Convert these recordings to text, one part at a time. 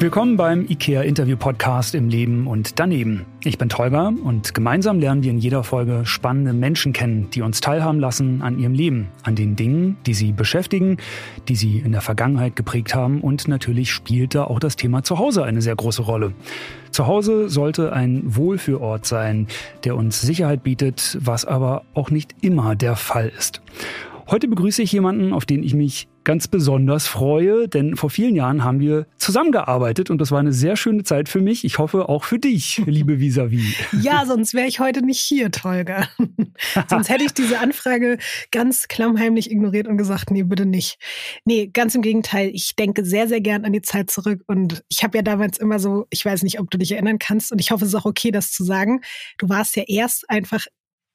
Willkommen beim IKEA Interview Podcast im Leben und daneben. Ich bin Tolga und gemeinsam lernen wir in jeder Folge spannende Menschen kennen, die uns teilhaben lassen an ihrem Leben, an den Dingen, die sie beschäftigen, die sie in der Vergangenheit geprägt haben und natürlich spielt da auch das Thema Zuhause eine sehr große Rolle. Zuhause sollte ein Wohlfühlort sein, der uns Sicherheit bietet, was aber auch nicht immer der Fall ist. Heute begrüße ich jemanden, auf den ich mich ganz besonders freue, denn vor vielen Jahren haben wir zusammengearbeitet und das war eine sehr schöne Zeit für mich. Ich hoffe auch für dich, liebe Visavi. Ja, sonst wäre ich heute nicht hier, Tolga. sonst hätte ich diese Anfrage ganz klammheimlich ignoriert und gesagt, nee, bitte nicht. Nee, ganz im Gegenteil. Ich denke sehr, sehr gern an die Zeit zurück und ich habe ja damals immer so, ich weiß nicht, ob du dich erinnern kannst und ich hoffe, es ist auch okay, das zu sagen. Du warst ja erst einfach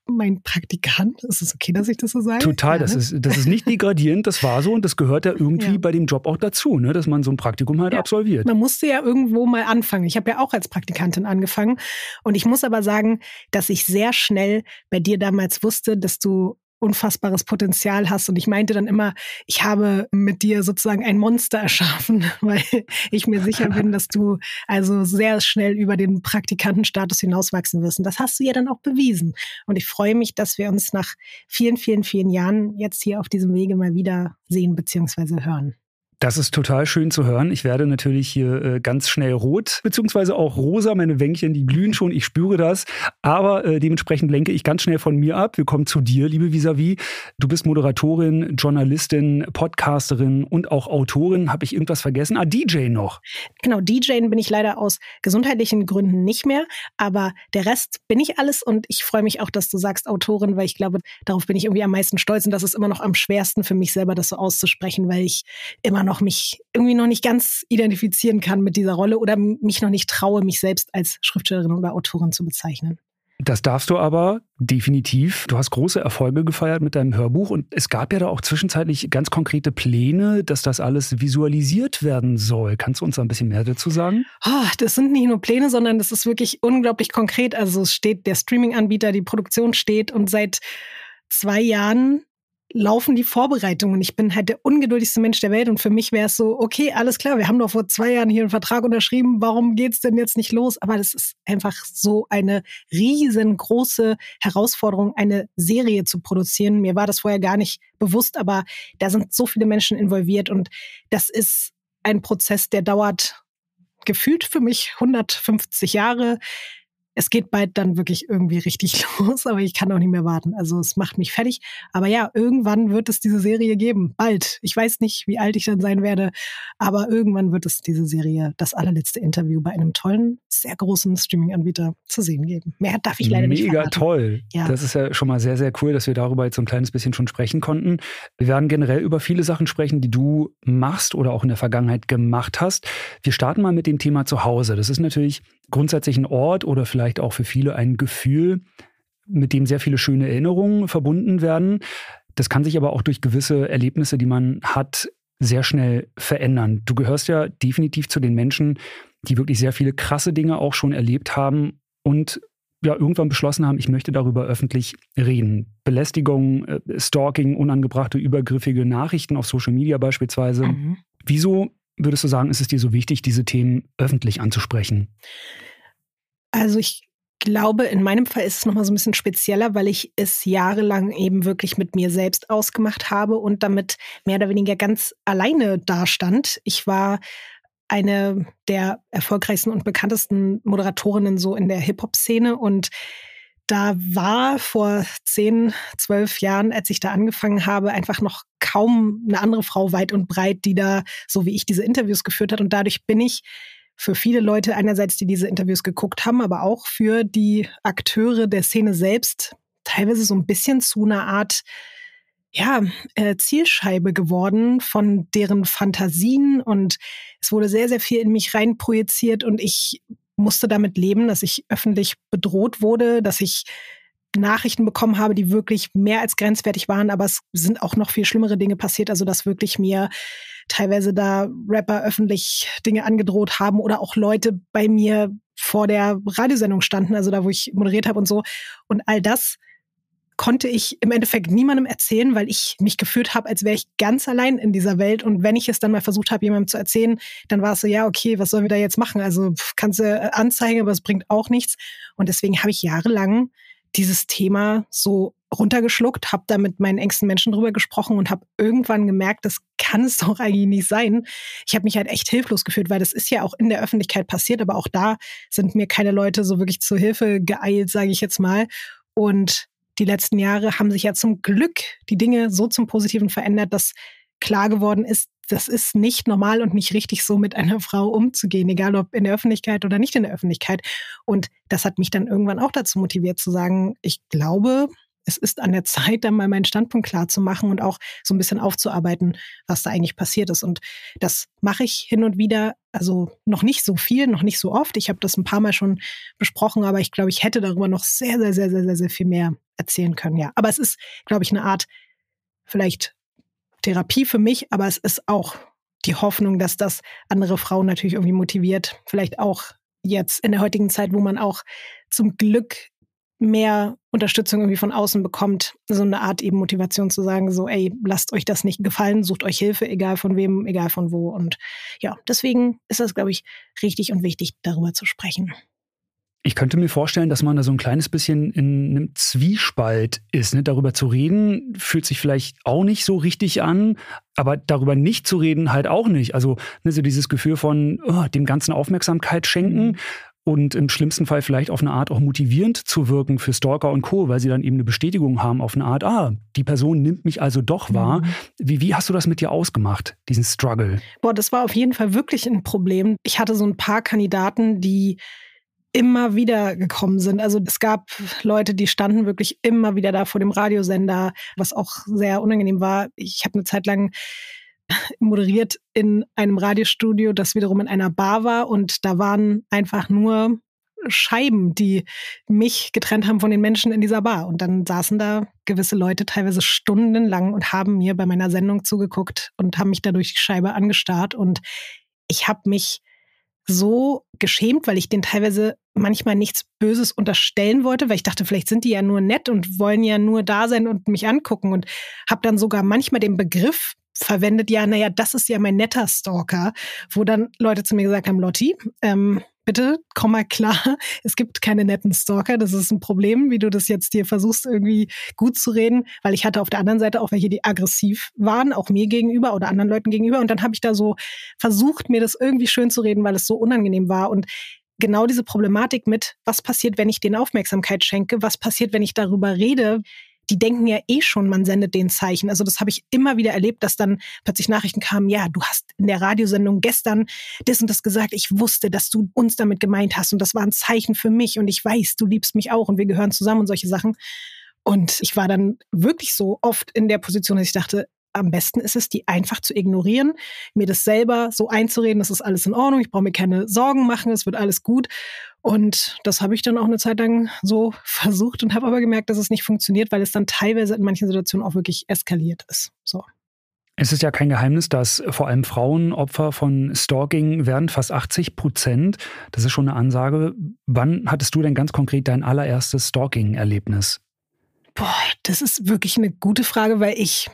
mein Praktikant. Ist es okay, dass ich das so sage? Total, das, ist, das ist nicht degradierend, das war so und das gehört ja irgendwie ja. bei dem Job auch dazu, ne? dass man so ein Praktikum halt ja. absolviert. Man musste ja irgendwo mal anfangen. Ich habe ja auch als Praktikantin angefangen und ich muss aber sagen, dass ich sehr schnell bei dir damals wusste, dass du unfassbares Potenzial hast. Und ich meinte dann immer, ich habe mit dir sozusagen ein Monster erschaffen, weil ich mir sicher bin, dass du also sehr schnell über den Praktikantenstatus hinauswachsen wirst. Und das hast du ja dann auch bewiesen. Und ich freue mich, dass wir uns nach vielen, vielen, vielen Jahren jetzt hier auf diesem Wege mal wieder sehen bzw. hören. Das ist total schön zu hören. Ich werde natürlich hier äh, ganz schnell rot, beziehungsweise auch rosa. Meine Wänkchen, die glühen schon, ich spüre das. Aber äh, dementsprechend lenke ich ganz schnell von mir ab. Wir kommen zu dir, liebe Visavi. Du bist Moderatorin, Journalistin, Podcasterin und auch Autorin. Habe ich irgendwas vergessen? Ah, DJ noch. Genau, DJ bin ich leider aus gesundheitlichen Gründen nicht mehr. Aber der Rest bin ich alles und ich freue mich auch, dass du sagst Autorin, weil ich glaube, darauf bin ich irgendwie am meisten stolz und das ist immer noch am schwersten für mich selber, das so auszusprechen, weil ich immer noch noch mich irgendwie noch nicht ganz identifizieren kann mit dieser Rolle oder mich noch nicht traue, mich selbst als Schriftstellerin oder Autorin zu bezeichnen. Das darfst du aber definitiv. Du hast große Erfolge gefeiert mit deinem Hörbuch und es gab ja da auch zwischenzeitlich ganz konkrete Pläne, dass das alles visualisiert werden soll. Kannst du uns da ein bisschen mehr dazu sagen? Oh, das sind nicht nur Pläne, sondern das ist wirklich unglaublich konkret. Also es steht der Streaming-Anbieter, die Produktion steht und seit zwei Jahren laufen die Vorbereitungen. Ich bin halt der ungeduldigste Mensch der Welt und für mich wäre es so, okay, alles klar, wir haben doch vor zwei Jahren hier einen Vertrag unterschrieben, warum geht's denn jetzt nicht los? Aber das ist einfach so eine riesengroße Herausforderung, eine Serie zu produzieren. Mir war das vorher gar nicht bewusst, aber da sind so viele Menschen involviert und das ist ein Prozess, der dauert gefühlt für mich 150 Jahre es geht bald dann wirklich irgendwie richtig los, aber ich kann auch nicht mehr warten. Also es macht mich fertig. Aber ja, irgendwann wird es diese Serie geben. Bald. Ich weiß nicht, wie alt ich dann sein werde, aber irgendwann wird es diese Serie, das allerletzte Interview bei einem tollen, sehr großen Streaming-Anbieter zu sehen geben. Mehr darf ich leider Mega nicht Mega toll. Ja. Das ist ja schon mal sehr, sehr cool, dass wir darüber jetzt so ein kleines bisschen schon sprechen konnten. Wir werden generell über viele Sachen sprechen, die du machst oder auch in der Vergangenheit gemacht hast. Wir starten mal mit dem Thema Zuhause. Das ist natürlich grundsätzlich ein Ort oder vielleicht auch für viele ein Gefühl, mit dem sehr viele schöne Erinnerungen verbunden werden. Das kann sich aber auch durch gewisse Erlebnisse, die man hat, sehr schnell verändern. Du gehörst ja definitiv zu den Menschen, die wirklich sehr viele krasse Dinge auch schon erlebt haben und ja irgendwann beschlossen haben, ich möchte darüber öffentlich reden. Belästigung, äh, Stalking, unangebrachte, übergriffige Nachrichten auf Social Media beispielsweise. Mhm. Wieso würdest du sagen, ist es dir so wichtig, diese Themen öffentlich anzusprechen? Also ich glaube, in meinem Fall ist es nochmal so ein bisschen spezieller, weil ich es jahrelang eben wirklich mit mir selbst ausgemacht habe und damit mehr oder weniger ganz alleine dastand. Ich war eine der erfolgreichsten und bekanntesten Moderatorinnen so in der Hip-Hop-Szene und da war vor zehn, zwölf Jahren, als ich da angefangen habe, einfach noch kaum eine andere Frau weit und breit, die da, so wie ich, diese Interviews geführt hat. Und dadurch bin ich für viele Leute einerseits, die diese Interviews geguckt haben, aber auch für die Akteure der Szene selbst teilweise so ein bisschen zu einer Art ja, äh, Zielscheibe geworden von deren Fantasien. Und es wurde sehr, sehr viel in mich reinprojiziert und ich musste damit leben, dass ich öffentlich bedroht wurde, dass ich Nachrichten bekommen habe, die wirklich mehr als grenzwertig waren, aber es sind auch noch viel schlimmere Dinge passiert, also dass wirklich mir teilweise da Rapper öffentlich Dinge angedroht haben oder auch Leute bei mir vor der Radiosendung standen, also da, wo ich moderiert habe und so. Und all das konnte ich im Endeffekt niemandem erzählen, weil ich mich gefühlt habe, als wäre ich ganz allein in dieser Welt. Und wenn ich es dann mal versucht habe, jemandem zu erzählen, dann war es so, ja, okay, was sollen wir da jetzt machen? Also kannst du äh, anzeigen, aber es bringt auch nichts. Und deswegen habe ich jahrelang dieses Thema so runtergeschluckt, habe da mit meinen engsten Menschen drüber gesprochen und habe irgendwann gemerkt, das kann es doch eigentlich nicht sein. Ich habe mich halt echt hilflos gefühlt, weil das ist ja auch in der Öffentlichkeit passiert, aber auch da sind mir keine Leute so wirklich zur Hilfe geeilt, sage ich jetzt mal. Und die letzten Jahre haben sich ja zum Glück die Dinge so zum Positiven verändert, dass klar geworden ist, das ist nicht normal und nicht richtig so mit einer Frau umzugehen, egal ob in der Öffentlichkeit oder nicht in der Öffentlichkeit. Und das hat mich dann irgendwann auch dazu motiviert zu sagen, ich glaube, es ist an der Zeit, dann mal meinen Standpunkt klar zu machen und auch so ein bisschen aufzuarbeiten, was da eigentlich passiert ist. Und das mache ich hin und wieder, also noch nicht so viel, noch nicht so oft. Ich habe das ein paar Mal schon besprochen, aber ich glaube, ich hätte darüber noch sehr, sehr, sehr, sehr, sehr, sehr viel mehr erzählen können. Ja, aber es ist, glaube ich, eine Art vielleicht Therapie für mich, aber es ist auch die Hoffnung, dass das andere Frauen natürlich irgendwie motiviert. Vielleicht auch jetzt in der heutigen Zeit, wo man auch zum Glück mehr Unterstützung irgendwie von außen bekommt, so eine Art eben Motivation zu sagen, so, ey, lasst euch das nicht gefallen, sucht euch Hilfe, egal von wem, egal von wo. Und ja, deswegen ist das, glaube ich, richtig und wichtig, darüber zu sprechen. Ich könnte mir vorstellen, dass man da so ein kleines bisschen in einem Zwiespalt ist. Ne? Darüber zu reden fühlt sich vielleicht auch nicht so richtig an, aber darüber nicht zu reden halt auch nicht. Also ne, so dieses Gefühl von oh, dem Ganzen Aufmerksamkeit schenken mhm und im schlimmsten Fall vielleicht auf eine Art auch motivierend zu wirken für Stalker und Co., weil sie dann eben eine Bestätigung haben auf eine Art, ah, die Person nimmt mich also doch wahr. Mhm. Wie, wie hast du das mit dir ausgemacht, diesen Struggle? Boah, das war auf jeden Fall wirklich ein Problem. Ich hatte so ein paar Kandidaten, die immer wieder gekommen sind. Also es gab Leute, die standen wirklich immer wieder da vor dem Radiosender, was auch sehr unangenehm war. Ich habe eine Zeit lang moderiert in einem Radiostudio, das wiederum in einer Bar war und da waren einfach nur Scheiben, die mich getrennt haben von den Menschen in dieser Bar. Und dann saßen da gewisse Leute teilweise stundenlang und haben mir bei meiner Sendung zugeguckt und haben mich da durch die Scheibe angestarrt. Und ich habe mich so geschämt, weil ich denen teilweise manchmal nichts Böses unterstellen wollte, weil ich dachte, vielleicht sind die ja nur nett und wollen ja nur da sein und mich angucken und habe dann sogar manchmal den Begriff verwendet, ja, naja, das ist ja mein netter Stalker, wo dann Leute zu mir gesagt haben, Lotti, ähm, bitte komm mal klar, es gibt keine netten Stalker, das ist ein Problem, wie du das jetzt hier versuchst irgendwie gut zu reden, weil ich hatte auf der anderen Seite auch welche, die aggressiv waren, auch mir gegenüber oder anderen Leuten gegenüber. Und dann habe ich da so versucht, mir das irgendwie schön zu reden, weil es so unangenehm war. Und genau diese Problematik mit, was passiert, wenn ich denen Aufmerksamkeit schenke, was passiert, wenn ich darüber rede, die denken ja eh schon, man sendet den Zeichen. Also das habe ich immer wieder erlebt, dass dann plötzlich Nachrichten kamen, ja, du hast in der Radiosendung gestern das und das gesagt, ich wusste, dass du uns damit gemeint hast und das war ein Zeichen für mich und ich weiß, du liebst mich auch und wir gehören zusammen und solche Sachen. Und ich war dann wirklich so oft in der Position, dass ich dachte, am besten ist es, die einfach zu ignorieren, mir das selber so einzureden, das ist alles in Ordnung, ich brauche mir keine Sorgen machen, es wird alles gut. Und das habe ich dann auch eine Zeit lang so versucht und habe aber gemerkt, dass es nicht funktioniert, weil es dann teilweise in manchen Situationen auch wirklich eskaliert ist. So. Es ist ja kein Geheimnis, dass vor allem Frauen Opfer von Stalking werden, fast 80 Prozent. Das ist schon eine Ansage. Wann hattest du denn ganz konkret dein allererstes Stalking-Erlebnis? Boah, das ist wirklich eine gute Frage, weil ich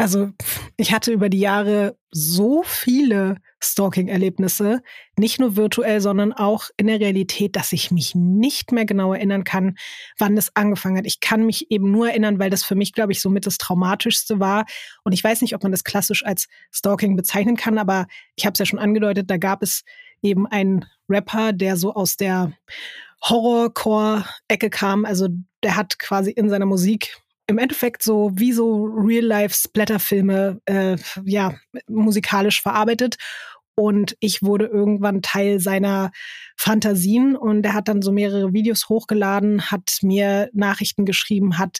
also ich hatte über die Jahre so viele Stalking-Erlebnisse, nicht nur virtuell, sondern auch in der Realität, dass ich mich nicht mehr genau erinnern kann, wann das angefangen hat. Ich kann mich eben nur erinnern, weil das für mich, glaube ich, somit das Traumatischste war. Und ich weiß nicht, ob man das klassisch als Stalking bezeichnen kann, aber ich habe es ja schon angedeutet, da gab es eben einen Rapper, der so aus der Horrorcore-Ecke kam. Also der hat quasi in seiner Musik im Endeffekt so wie so Real-Life-Splatter-Filme äh, ja, musikalisch verarbeitet. Und ich wurde irgendwann Teil seiner Fantasien und er hat dann so mehrere Videos hochgeladen, hat mir Nachrichten geschrieben, hat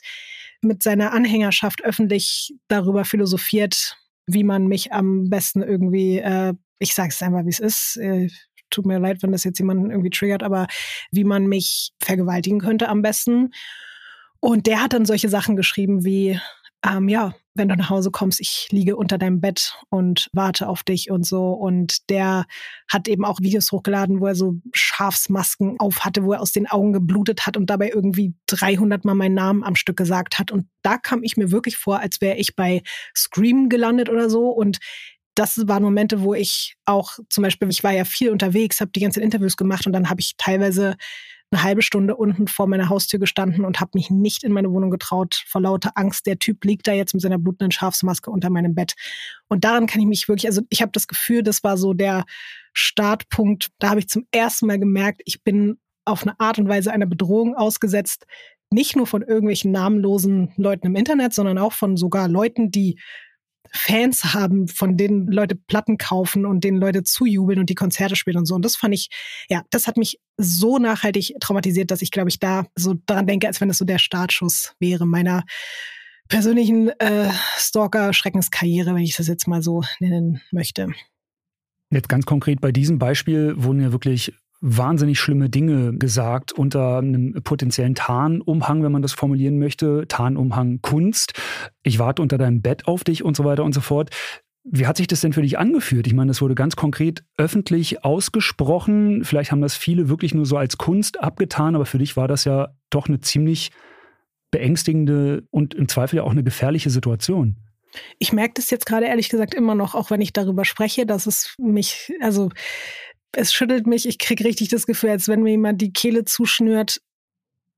mit seiner Anhängerschaft öffentlich darüber philosophiert, wie man mich am besten irgendwie, äh, ich sage es einfach, wie es ist, äh, tut mir leid, wenn das jetzt jemanden irgendwie triggert, aber wie man mich vergewaltigen könnte am besten. Und der hat dann solche Sachen geschrieben wie, ähm, ja, wenn du nach Hause kommst, ich liege unter deinem Bett und warte auf dich und so. Und der hat eben auch Videos hochgeladen, wo er so Schafsmasken auf hatte, wo er aus den Augen geblutet hat und dabei irgendwie 300 Mal meinen Namen am Stück gesagt hat. Und da kam ich mir wirklich vor, als wäre ich bei Scream gelandet oder so. Und das waren Momente, wo ich auch zum Beispiel, ich war ja viel unterwegs, habe die ganzen Interviews gemacht und dann habe ich teilweise eine halbe Stunde unten vor meiner Haustür gestanden und habe mich nicht in meine Wohnung getraut vor lauter Angst. Der Typ liegt da jetzt mit seiner blutenden Schafsmaske unter meinem Bett. Und daran kann ich mich wirklich, also ich habe das Gefühl, das war so der Startpunkt. Da habe ich zum ersten Mal gemerkt, ich bin auf eine Art und Weise einer Bedrohung ausgesetzt. Nicht nur von irgendwelchen namenlosen Leuten im Internet, sondern auch von sogar Leuten, die Fans haben, von denen Leute Platten kaufen und denen Leute zujubeln und die Konzerte spielen und so. Und das fand ich, ja, das hat mich so nachhaltig traumatisiert, dass ich, glaube ich, da so daran denke, als wenn das so der Startschuss wäre meiner persönlichen äh, Stalker-Schreckenskarriere, wenn ich das jetzt mal so nennen möchte. Jetzt ganz konkret bei diesem Beispiel wurden ja wirklich wahnsinnig schlimme Dinge gesagt unter einem potenziellen Tarnumhang, wenn man das formulieren möchte, Tarnumhang Kunst. Ich warte unter deinem Bett auf dich und so weiter und so fort. Wie hat sich das denn für dich angefühlt? Ich meine, das wurde ganz konkret öffentlich ausgesprochen. Vielleicht haben das viele wirklich nur so als Kunst abgetan, aber für dich war das ja doch eine ziemlich beängstigende und im Zweifel ja auch eine gefährliche Situation. Ich merke das jetzt gerade ehrlich gesagt immer noch, auch wenn ich darüber spreche, dass es mich, also es schüttelt mich, ich kriege richtig das Gefühl, als wenn mir jemand die Kehle zuschnürt.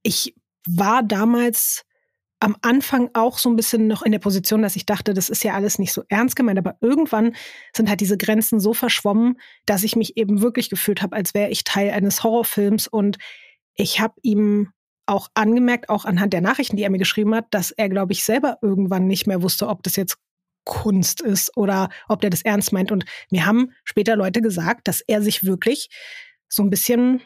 Ich war damals am Anfang auch so ein bisschen noch in der Position, dass ich dachte, das ist ja alles nicht so ernst gemeint, aber irgendwann sind halt diese Grenzen so verschwommen, dass ich mich eben wirklich gefühlt habe, als wäre ich Teil eines Horrorfilms und ich habe ihm auch angemerkt, auch anhand der Nachrichten, die er mir geschrieben hat, dass er, glaube ich, selber irgendwann nicht mehr wusste, ob das jetzt Kunst ist oder ob der das ernst meint. Und mir haben später Leute gesagt, dass er sich wirklich so ein bisschen,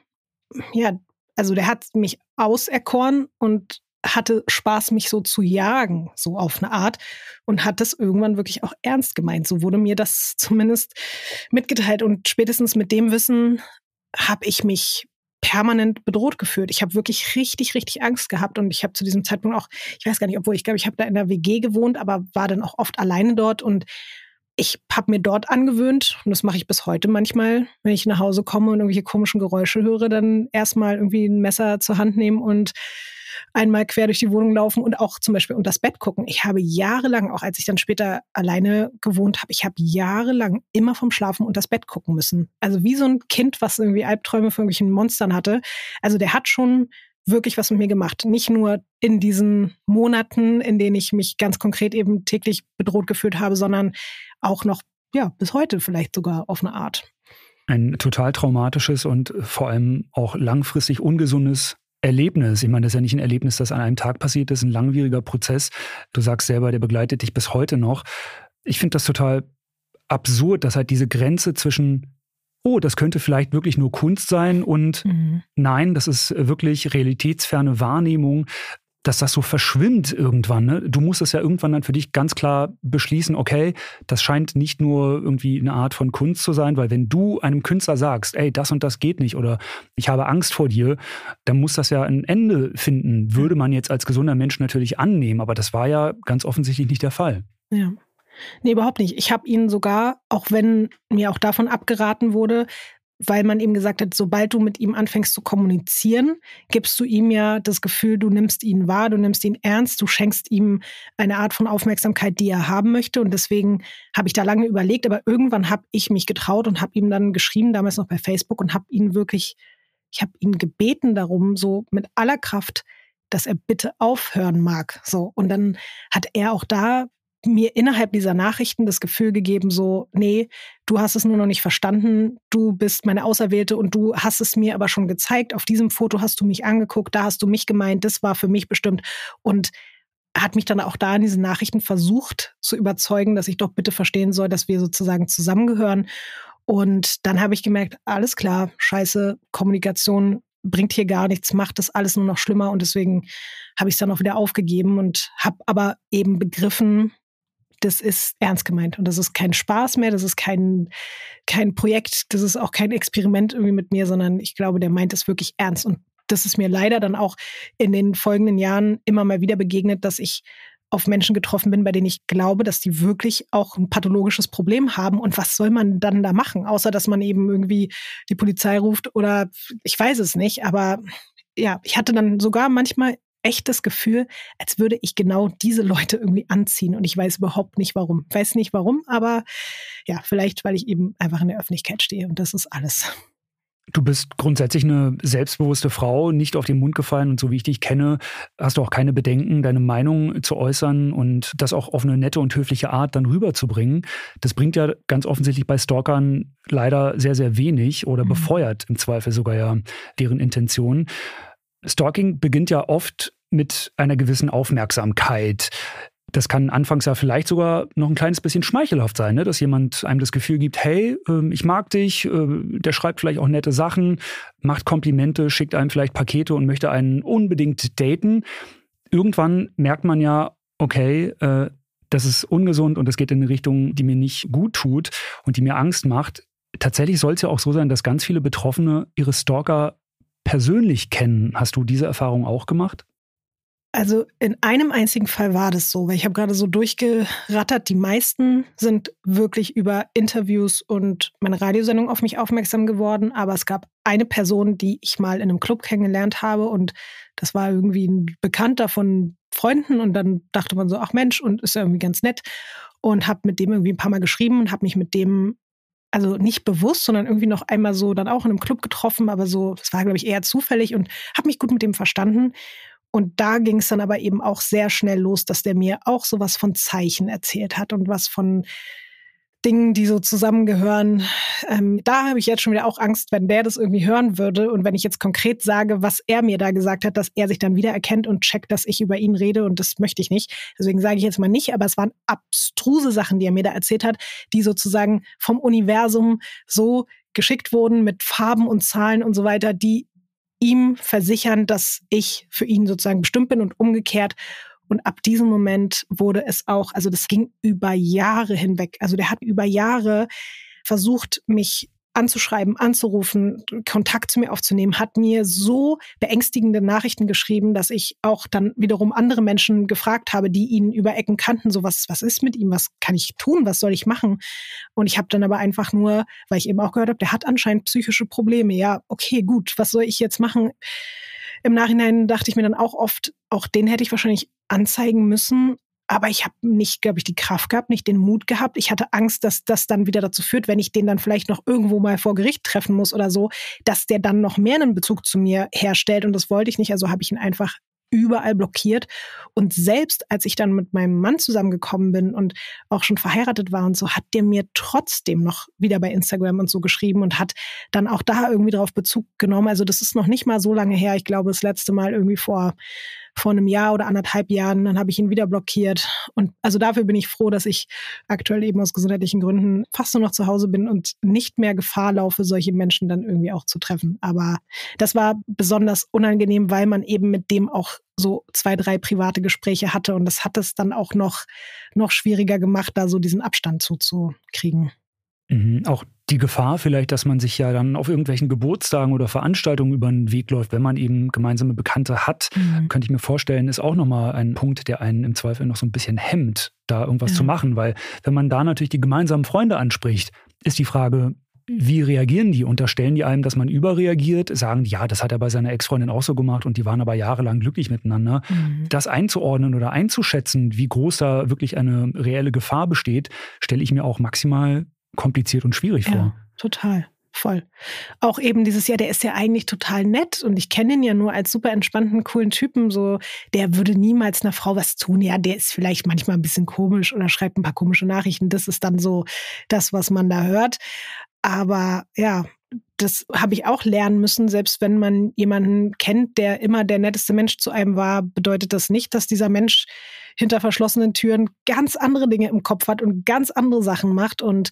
ja, also der hat mich auserkoren und hatte Spaß, mich so zu jagen, so auf eine Art, und hat das irgendwann wirklich auch ernst gemeint. So wurde mir das zumindest mitgeteilt. Und spätestens mit dem Wissen habe ich mich permanent bedroht gefühlt. Ich habe wirklich richtig, richtig Angst gehabt und ich habe zu diesem Zeitpunkt auch, ich weiß gar nicht, obwohl ich glaube, ich habe da in der WG gewohnt, aber war dann auch oft alleine dort und ich habe mir dort angewöhnt, und das mache ich bis heute manchmal, wenn ich nach Hause komme und irgendwelche komischen Geräusche höre, dann erstmal irgendwie ein Messer zur Hand nehmen und einmal quer durch die Wohnung laufen und auch zum Beispiel unter das Bett gucken. Ich habe jahrelang, auch als ich dann später alleine gewohnt habe, ich habe jahrelang immer vom Schlafen unter das Bett gucken müssen. Also wie so ein Kind, was irgendwie Albträume von irgendwelchen Monstern hatte. Also der hat schon wirklich was mit mir gemacht. Nicht nur in diesen Monaten, in denen ich mich ganz konkret eben täglich bedroht gefühlt habe, sondern auch noch, ja, bis heute vielleicht sogar auf eine Art. Ein total traumatisches und vor allem auch langfristig ungesundes Erlebnis. Ich meine, das ist ja nicht ein Erlebnis, das an einem Tag passiert ist, ein langwieriger Prozess. Du sagst selber, der begleitet dich bis heute noch. Ich finde das total absurd, dass halt diese Grenze zwischen, oh, das könnte vielleicht wirklich nur Kunst sein und mhm. nein, das ist wirklich realitätsferne Wahrnehmung, dass das so verschwimmt irgendwann. Ne? Du musst es ja irgendwann dann für dich ganz klar beschließen, okay, das scheint nicht nur irgendwie eine Art von Kunst zu sein, weil wenn du einem Künstler sagst, ey, das und das geht nicht oder ich habe Angst vor dir, dann muss das ja ein Ende finden. Würde man jetzt als gesunder Mensch natürlich annehmen, aber das war ja ganz offensichtlich nicht der Fall. Ja. Nee, überhaupt nicht. Ich habe ihn sogar, auch wenn mir auch davon abgeraten wurde, weil man ihm gesagt hat, sobald du mit ihm anfängst zu kommunizieren, gibst du ihm ja das Gefühl, du nimmst ihn wahr, du nimmst ihn ernst, du schenkst ihm eine Art von Aufmerksamkeit, die er haben möchte. Und deswegen habe ich da lange überlegt, aber irgendwann habe ich mich getraut und habe ihm dann geschrieben, damals noch bei Facebook, und habe ihn wirklich, ich habe ihn gebeten darum, so mit aller Kraft, dass er bitte aufhören mag. So. Und dann hat er auch da mir innerhalb dieser Nachrichten das Gefühl gegeben, so, nee, du hast es nur noch nicht verstanden, du bist meine Auserwählte und du hast es mir aber schon gezeigt. Auf diesem Foto hast du mich angeguckt, da hast du mich gemeint, das war für mich bestimmt. Und hat mich dann auch da in diesen Nachrichten versucht zu überzeugen, dass ich doch bitte verstehen soll, dass wir sozusagen zusammengehören. Und dann habe ich gemerkt, alles klar, scheiße, Kommunikation bringt hier gar nichts, macht das alles nur noch schlimmer. Und deswegen habe ich es dann auch wieder aufgegeben und habe aber eben begriffen, das ist ernst gemeint und das ist kein Spaß mehr, das ist kein, kein Projekt, das ist auch kein Experiment irgendwie mit mir, sondern ich glaube, der meint es wirklich ernst. Und das ist mir leider dann auch in den folgenden Jahren immer mal wieder begegnet, dass ich auf Menschen getroffen bin, bei denen ich glaube, dass die wirklich auch ein pathologisches Problem haben. Und was soll man dann da machen, außer dass man eben irgendwie die Polizei ruft oder ich weiß es nicht. Aber ja, ich hatte dann sogar manchmal echt das Gefühl, als würde ich genau diese Leute irgendwie anziehen. Und ich weiß überhaupt nicht warum. Ich weiß nicht warum, aber ja, vielleicht, weil ich eben einfach in der Öffentlichkeit stehe. Und das ist alles. Du bist grundsätzlich eine selbstbewusste Frau, nicht auf den Mund gefallen und so wie ich dich kenne, hast du auch keine Bedenken, deine Meinung zu äußern und das auch auf eine nette und höfliche Art dann rüberzubringen. Das bringt ja ganz offensichtlich bei Stalkern leider sehr, sehr wenig oder mhm. befeuert im Zweifel sogar ja deren Intentionen. Stalking beginnt ja oft mit einer gewissen Aufmerksamkeit. Das kann anfangs ja vielleicht sogar noch ein kleines bisschen schmeichelhaft sein, ne? dass jemand einem das Gefühl gibt, hey, äh, ich mag dich, äh, der schreibt vielleicht auch nette Sachen, macht Komplimente, schickt einem vielleicht Pakete und möchte einen unbedingt daten. Irgendwann merkt man ja, okay, äh, das ist ungesund und das geht in eine Richtung, die mir nicht gut tut und die mir Angst macht. Tatsächlich soll es ja auch so sein, dass ganz viele Betroffene ihre Stalker persönlich kennen. Hast du diese Erfahrung auch gemacht? Also in einem einzigen Fall war das so, weil ich habe gerade so durchgerattert. Die meisten sind wirklich über Interviews und meine Radiosendung auf mich aufmerksam geworden. Aber es gab eine Person, die ich mal in einem Club kennengelernt habe und das war irgendwie ein Bekannter von Freunden und dann dachte man so, ach Mensch, und ist ja irgendwie ganz nett und habe mit dem irgendwie ein paar Mal geschrieben und habe mich mit dem also nicht bewusst, sondern irgendwie noch einmal so dann auch in einem Club getroffen, aber so, es war glaube ich eher zufällig und habe mich gut mit dem verstanden und da ging es dann aber eben auch sehr schnell los, dass der mir auch sowas von Zeichen erzählt hat und was von Dingen, die so zusammengehören. Ähm, da habe ich jetzt schon wieder auch Angst, wenn der das irgendwie hören würde und wenn ich jetzt konkret sage, was er mir da gesagt hat, dass er sich dann wieder erkennt und checkt, dass ich über ihn rede und das möchte ich nicht. Deswegen sage ich jetzt mal nicht, aber es waren abstruse Sachen, die er mir da erzählt hat, die sozusagen vom Universum so geschickt wurden mit Farben und Zahlen und so weiter, die ihm versichern, dass ich für ihn sozusagen bestimmt bin und umgekehrt. Und ab diesem Moment wurde es auch, also das ging über Jahre hinweg. Also der hat über Jahre versucht, mich anzuschreiben, anzurufen, Kontakt zu mir aufzunehmen, hat mir so beängstigende Nachrichten geschrieben, dass ich auch dann wiederum andere Menschen gefragt habe, die ihn über Ecken kannten, so was, was ist mit ihm, was kann ich tun, was soll ich machen? Und ich habe dann aber einfach nur, weil ich eben auch gehört habe, der hat anscheinend psychische Probleme. Ja, okay, gut, was soll ich jetzt machen? Im Nachhinein dachte ich mir dann auch oft, auch den hätte ich wahrscheinlich anzeigen müssen. Aber ich habe nicht, glaube ich, die Kraft gehabt, nicht den Mut gehabt. Ich hatte Angst, dass das dann wieder dazu führt, wenn ich den dann vielleicht noch irgendwo mal vor Gericht treffen muss oder so, dass der dann noch mehr einen Bezug zu mir herstellt. Und das wollte ich nicht. Also habe ich ihn einfach überall blockiert. Und selbst als ich dann mit meinem Mann zusammengekommen bin und auch schon verheiratet war und so, hat der mir trotzdem noch wieder bei Instagram und so geschrieben und hat dann auch da irgendwie drauf Bezug genommen. Also das ist noch nicht mal so lange her. Ich glaube, das letzte Mal irgendwie vor vor einem Jahr oder anderthalb Jahren. Dann habe ich ihn wieder blockiert. Und also dafür bin ich froh, dass ich aktuell eben aus gesundheitlichen Gründen fast nur noch zu Hause bin und nicht mehr Gefahr laufe, solche Menschen dann irgendwie auch zu treffen. Aber das war besonders unangenehm, weil man eben mit dem auch so zwei, drei private Gespräche hatte. Und das hat es dann auch noch, noch schwieriger gemacht, da so diesen Abstand zuzukriegen. Mhm. Auch die Gefahr vielleicht, dass man sich ja dann auf irgendwelchen Geburtstagen oder Veranstaltungen über den Weg läuft, wenn man eben gemeinsame Bekannte hat, mhm. könnte ich mir vorstellen, ist auch nochmal ein Punkt, der einen im Zweifel noch so ein bisschen hemmt, da irgendwas ja. zu machen. Weil wenn man da natürlich die gemeinsamen Freunde anspricht, ist die Frage, wie reagieren die? Unterstellen die einem, dass man überreagiert? Sagen, ja, das hat er bei seiner Ex-Freundin auch so gemacht und die waren aber jahrelang glücklich miteinander. Mhm. Das einzuordnen oder einzuschätzen, wie groß da wirklich eine reelle Gefahr besteht, stelle ich mir auch maximal kompliziert und schwierig ja, vor. Total. Voll. Auch eben dieses Jahr, der ist ja eigentlich total nett und ich kenne ihn ja nur als super entspannten, coolen Typen. So, der würde niemals einer Frau was tun. Ja, der ist vielleicht manchmal ein bisschen komisch oder schreibt ein paar komische Nachrichten. Das ist dann so das, was man da hört. Aber ja, das habe ich auch lernen müssen. Selbst wenn man jemanden kennt, der immer der netteste Mensch zu einem war, bedeutet das nicht, dass dieser Mensch hinter verschlossenen Türen ganz andere Dinge im Kopf hat und ganz andere Sachen macht. Und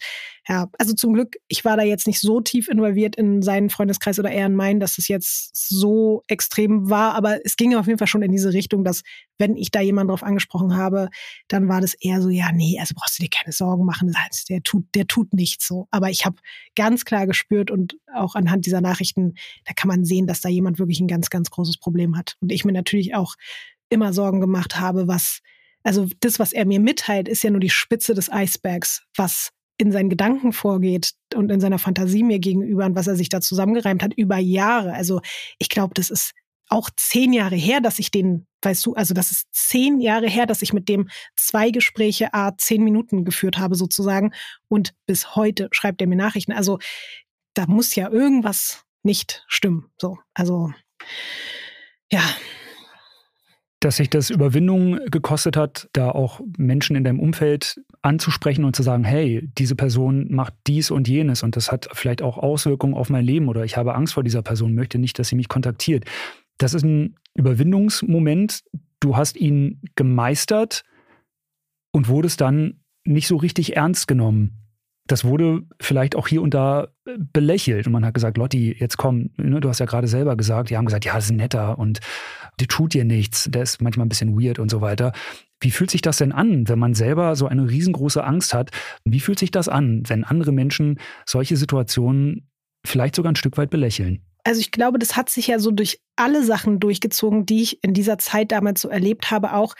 ja, also zum Glück, ich war da jetzt nicht so tief involviert in seinen Freundeskreis oder eher in meinen, dass es jetzt so extrem war. Aber es ging auf jeden Fall schon in diese Richtung, dass wenn ich da jemanden drauf angesprochen habe, dann war das eher so, ja, nee, also brauchst du dir keine Sorgen machen. Heißt, der tut, der tut nichts so. Aber ich habe ganz klar gespürt und auch anhand dieser Nachrichten, da kann man sehen, dass da jemand wirklich ein ganz, ganz großes Problem hat. Und ich mir natürlich auch immer Sorgen gemacht habe, was Also das, was er mir mitteilt, ist ja nur die Spitze des Eisbergs, was in seinen Gedanken vorgeht und in seiner Fantasie mir gegenüber und was er sich da zusammengereimt hat über Jahre. Also ich glaube, das ist auch zehn Jahre her, dass ich den, weißt du, also das ist zehn Jahre her, dass ich mit dem zwei Gespräche a zehn Minuten geführt habe sozusagen und bis heute schreibt er mir Nachrichten. Also da muss ja irgendwas nicht stimmen. So, also ja, dass sich das Überwindung gekostet hat, da auch Menschen in deinem Umfeld anzusprechen und zu sagen, hey, diese Person macht dies und jenes und das hat vielleicht auch Auswirkungen auf mein Leben oder ich habe Angst vor dieser Person, möchte nicht, dass sie mich kontaktiert. Das ist ein Überwindungsmoment. Du hast ihn gemeistert und wurdest dann nicht so richtig ernst genommen das wurde vielleicht auch hier und da äh, belächelt. Und man hat gesagt, Lotti, jetzt komm, ne, du hast ja gerade selber gesagt, die haben gesagt, ja, das ist netter und der tut dir nichts, der ist manchmal ein bisschen weird und so weiter. Wie fühlt sich das denn an, wenn man selber so eine riesengroße Angst hat? Wie fühlt sich das an, wenn andere Menschen solche Situationen vielleicht sogar ein Stück weit belächeln? Also ich glaube, das hat sich ja so durch alle Sachen durchgezogen, die ich in dieser Zeit damals so erlebt habe, auch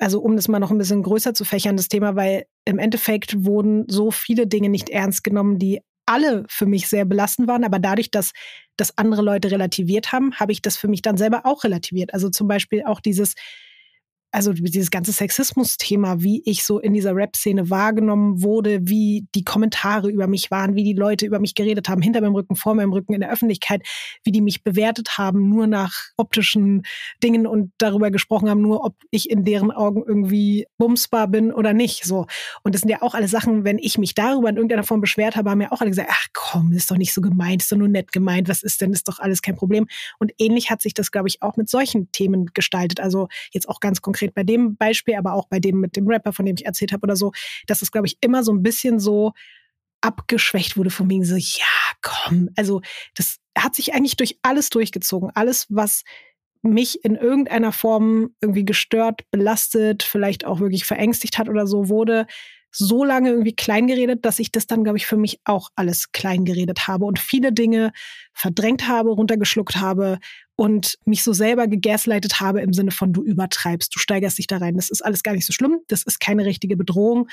also um das mal noch ein bisschen größer zu fächern, das Thema, weil im Endeffekt wurden so viele Dinge nicht ernst genommen, die alle für mich sehr belastend waren, aber dadurch, dass das andere Leute relativiert haben, habe ich das für mich dann selber auch relativiert. Also zum Beispiel auch dieses, also dieses ganze Sexismus-Thema, wie ich so in dieser Rap-Szene wahrgenommen wurde, wie die Kommentare über mich waren, wie die Leute über mich geredet haben, hinter meinem Rücken, vor meinem Rücken, in der Öffentlichkeit, wie die mich bewertet haben, nur nach optischen Dingen und darüber gesprochen haben, nur ob ich in deren Augen irgendwie bumsbar bin oder nicht. So. Und das sind ja auch alle Sachen, wenn ich mich darüber in irgendeiner Form beschwert habe, haben ja auch alle gesagt, ach komm, ist doch nicht so gemeint, ist doch nur nett gemeint, was ist denn, ist doch alles kein Problem. Und ähnlich hat sich das, glaube ich, auch mit solchen Themen gestaltet. Also jetzt auch ganz konkret konkret bei dem Beispiel, aber auch bei dem mit dem Rapper, von dem ich erzählt habe oder so, dass es, glaube ich, immer so ein bisschen so abgeschwächt wurde von wegen so, ja, komm. Also das hat sich eigentlich durch alles durchgezogen. Alles, was mich in irgendeiner Form irgendwie gestört, belastet, vielleicht auch wirklich verängstigt hat oder so, wurde so lange irgendwie kleingeredet, dass ich das dann, glaube ich, für mich auch alles kleingeredet habe und viele Dinge verdrängt habe, runtergeschluckt habe und mich so selber gegaslightet habe im Sinne von du übertreibst, du steigerst dich da rein. Das ist alles gar nicht so schlimm, das ist keine richtige Bedrohung.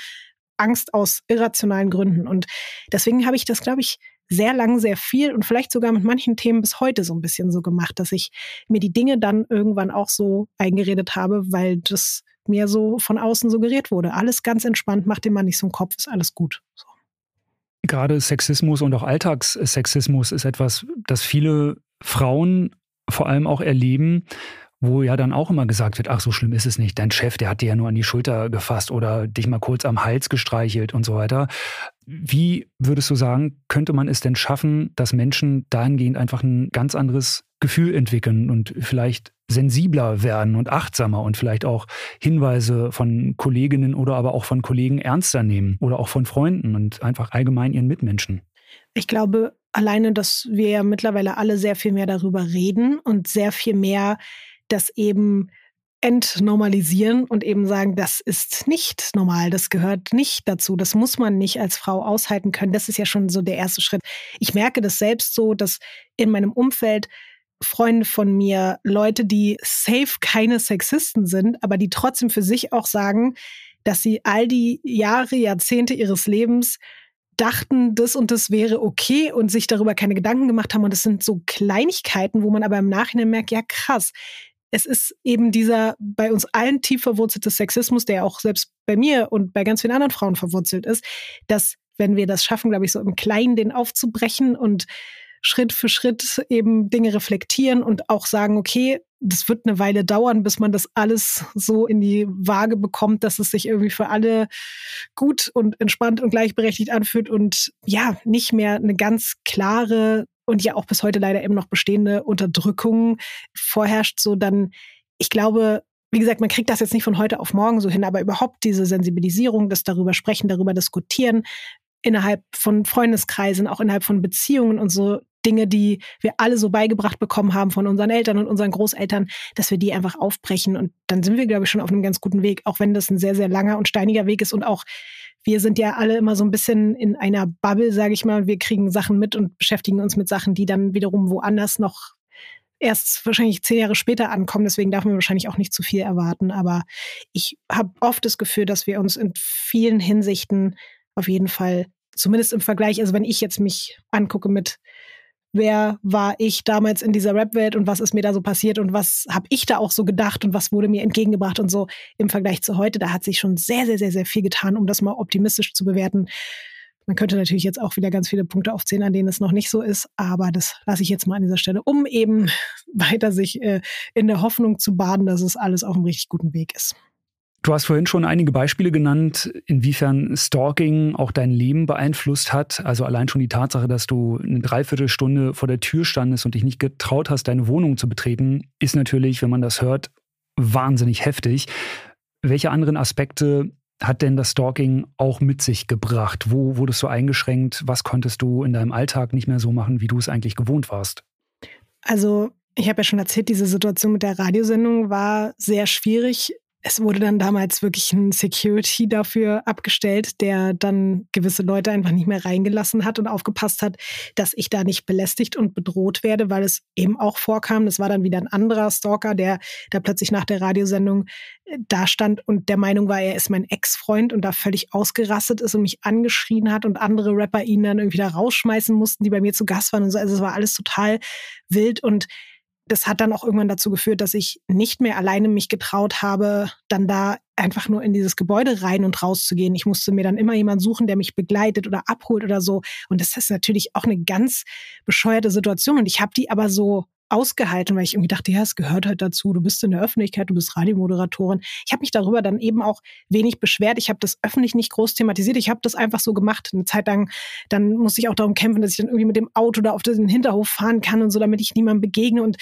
Angst aus irrationalen Gründen. Und deswegen habe ich das, glaube ich, sehr lang, sehr viel und vielleicht sogar mit manchen Themen bis heute so ein bisschen so gemacht, dass ich mir die Dinge dann irgendwann auch so eingeredet habe, weil das mir so von außen suggeriert wurde. Alles ganz entspannt, mach dir mal nicht so einen Kopf, ist alles gut. So. Gerade Sexismus und auch Alltagssexismus ist etwas, das viele Frauen vor allem auch erleben, wo ja dann auch immer gesagt wird, ach, so schlimm ist es nicht. Dein Chef, der hat dir ja nur an die Schulter gefasst oder dich mal kurz am Hals gestreichelt und so weiter. Wie würdest du sagen, könnte man es denn schaffen, dass Menschen dahingehend einfach ein ganz anderes Gefühl entwickeln und vielleicht sensibler werden und achtsamer und vielleicht auch Hinweise von Kolleginnen oder aber auch von Kollegen ernster nehmen oder auch von Freunden und einfach allgemein ihren Mitmenschen? Ich glaube, alleine, dass wir ja mittlerweile alle sehr viel mehr darüber reden und sehr viel mehr das eben entnormalisieren und eben sagen, das ist nicht normal, das gehört nicht dazu, das muss man nicht als Frau aushalten können. Das ist ja schon so der erste Schritt. Ich merke das selbst so, dass in meinem Umfeld Freunde von mir, Leute, die safe keine Sexisten sind, aber die trotzdem für sich auch sagen, dass sie all die Jahre, Jahrzehnte ihres Lebens dachten, das und das wäre okay und sich darüber keine Gedanken gemacht haben. Und es sind so Kleinigkeiten, wo man aber im Nachhinein merkt, ja krass, es ist eben dieser bei uns allen tief verwurzelte Sexismus, der auch selbst bei mir und bei ganz vielen anderen Frauen verwurzelt ist, dass wenn wir das schaffen, glaube ich, so im Kleinen den aufzubrechen und Schritt für Schritt eben Dinge reflektieren und auch sagen, okay, das wird eine Weile dauern, bis man das alles so in die Waage bekommt, dass es sich irgendwie für alle gut und entspannt und gleichberechtigt anfühlt und ja, nicht mehr eine ganz klare und ja auch bis heute leider eben noch bestehende Unterdrückung vorherrscht, so dann, ich glaube, wie gesagt, man kriegt das jetzt nicht von heute auf morgen so hin, aber überhaupt diese Sensibilisierung, das darüber sprechen, darüber diskutieren, innerhalb von Freundeskreisen, auch innerhalb von Beziehungen und so Dinge, die wir alle so beigebracht bekommen haben von unseren Eltern und unseren Großeltern, dass wir die einfach aufbrechen. Und dann sind wir, glaube ich, schon auf einem ganz guten Weg, auch wenn das ein sehr, sehr langer und steiniger Weg ist und auch wir sind ja alle immer so ein bisschen in einer Bubble, sage ich mal, und wir kriegen Sachen mit und beschäftigen uns mit Sachen, die dann wiederum woanders noch erst wahrscheinlich zehn Jahre später ankommen. Deswegen darf man wahrscheinlich auch nicht zu viel erwarten. Aber ich habe oft das Gefühl, dass wir uns in vielen Hinsichten auf jeden Fall, zumindest im Vergleich, also wenn ich jetzt mich angucke mit wer war ich damals in dieser Rap-Welt und was ist mir da so passiert und was habe ich da auch so gedacht und was wurde mir entgegengebracht und so im Vergleich zu heute. Da hat sich schon sehr, sehr, sehr, sehr viel getan, um das mal optimistisch zu bewerten. Man könnte natürlich jetzt auch wieder ganz viele Punkte aufzählen, an denen es noch nicht so ist, aber das lasse ich jetzt mal an dieser Stelle, um eben weiter sich äh, in der Hoffnung zu baden, dass es alles auf einem richtig guten Weg ist. Du hast vorhin schon einige Beispiele genannt, inwiefern Stalking auch dein Leben beeinflusst hat. Also allein schon die Tatsache, dass du eine Dreiviertelstunde vor der Tür standest und dich nicht getraut hast, deine Wohnung zu betreten, ist natürlich, wenn man das hört, wahnsinnig heftig. Welche anderen Aspekte hat denn das Stalking auch mit sich gebracht? Wo wurdest du eingeschränkt? Was konntest du in deinem Alltag nicht mehr so machen, wie du es eigentlich gewohnt warst? Also ich habe ja schon erzählt, diese Situation mit der Radiosendung war sehr schwierig es wurde dann damals wirklich ein Security dafür abgestellt, der dann gewisse Leute einfach nicht mehr reingelassen hat und aufgepasst hat, dass ich da nicht belästigt und bedroht werde, weil es eben auch vorkam. Das war dann wieder ein anderer Stalker, der da plötzlich nach der Radiosendung äh, da stand und der Meinung war, er ist mein Ex-Freund und da völlig ausgerastet ist und mich angeschrien hat und andere Rapper ihn dann irgendwie da rausschmeißen mussten, die bei mir zu Gast waren und so. Also es war alles total wild und das hat dann auch irgendwann dazu geführt, dass ich nicht mehr alleine mich getraut habe, dann da einfach nur in dieses Gebäude rein und raus zu gehen. Ich musste mir dann immer jemanden suchen, der mich begleitet oder abholt oder so. Und das ist natürlich auch eine ganz bescheuerte Situation. Und ich habe die aber so ausgehalten, weil ich irgendwie dachte, ja, es gehört halt dazu. Du bist in der Öffentlichkeit, du bist Radiomoderatorin. Ich habe mich darüber dann eben auch wenig beschwert. Ich habe das öffentlich nicht groß thematisiert. Ich habe das einfach so gemacht. Eine Zeit lang, dann musste ich auch darum kämpfen, dass ich dann irgendwie mit dem Auto da auf den Hinterhof fahren kann und so, damit ich niemandem begegne und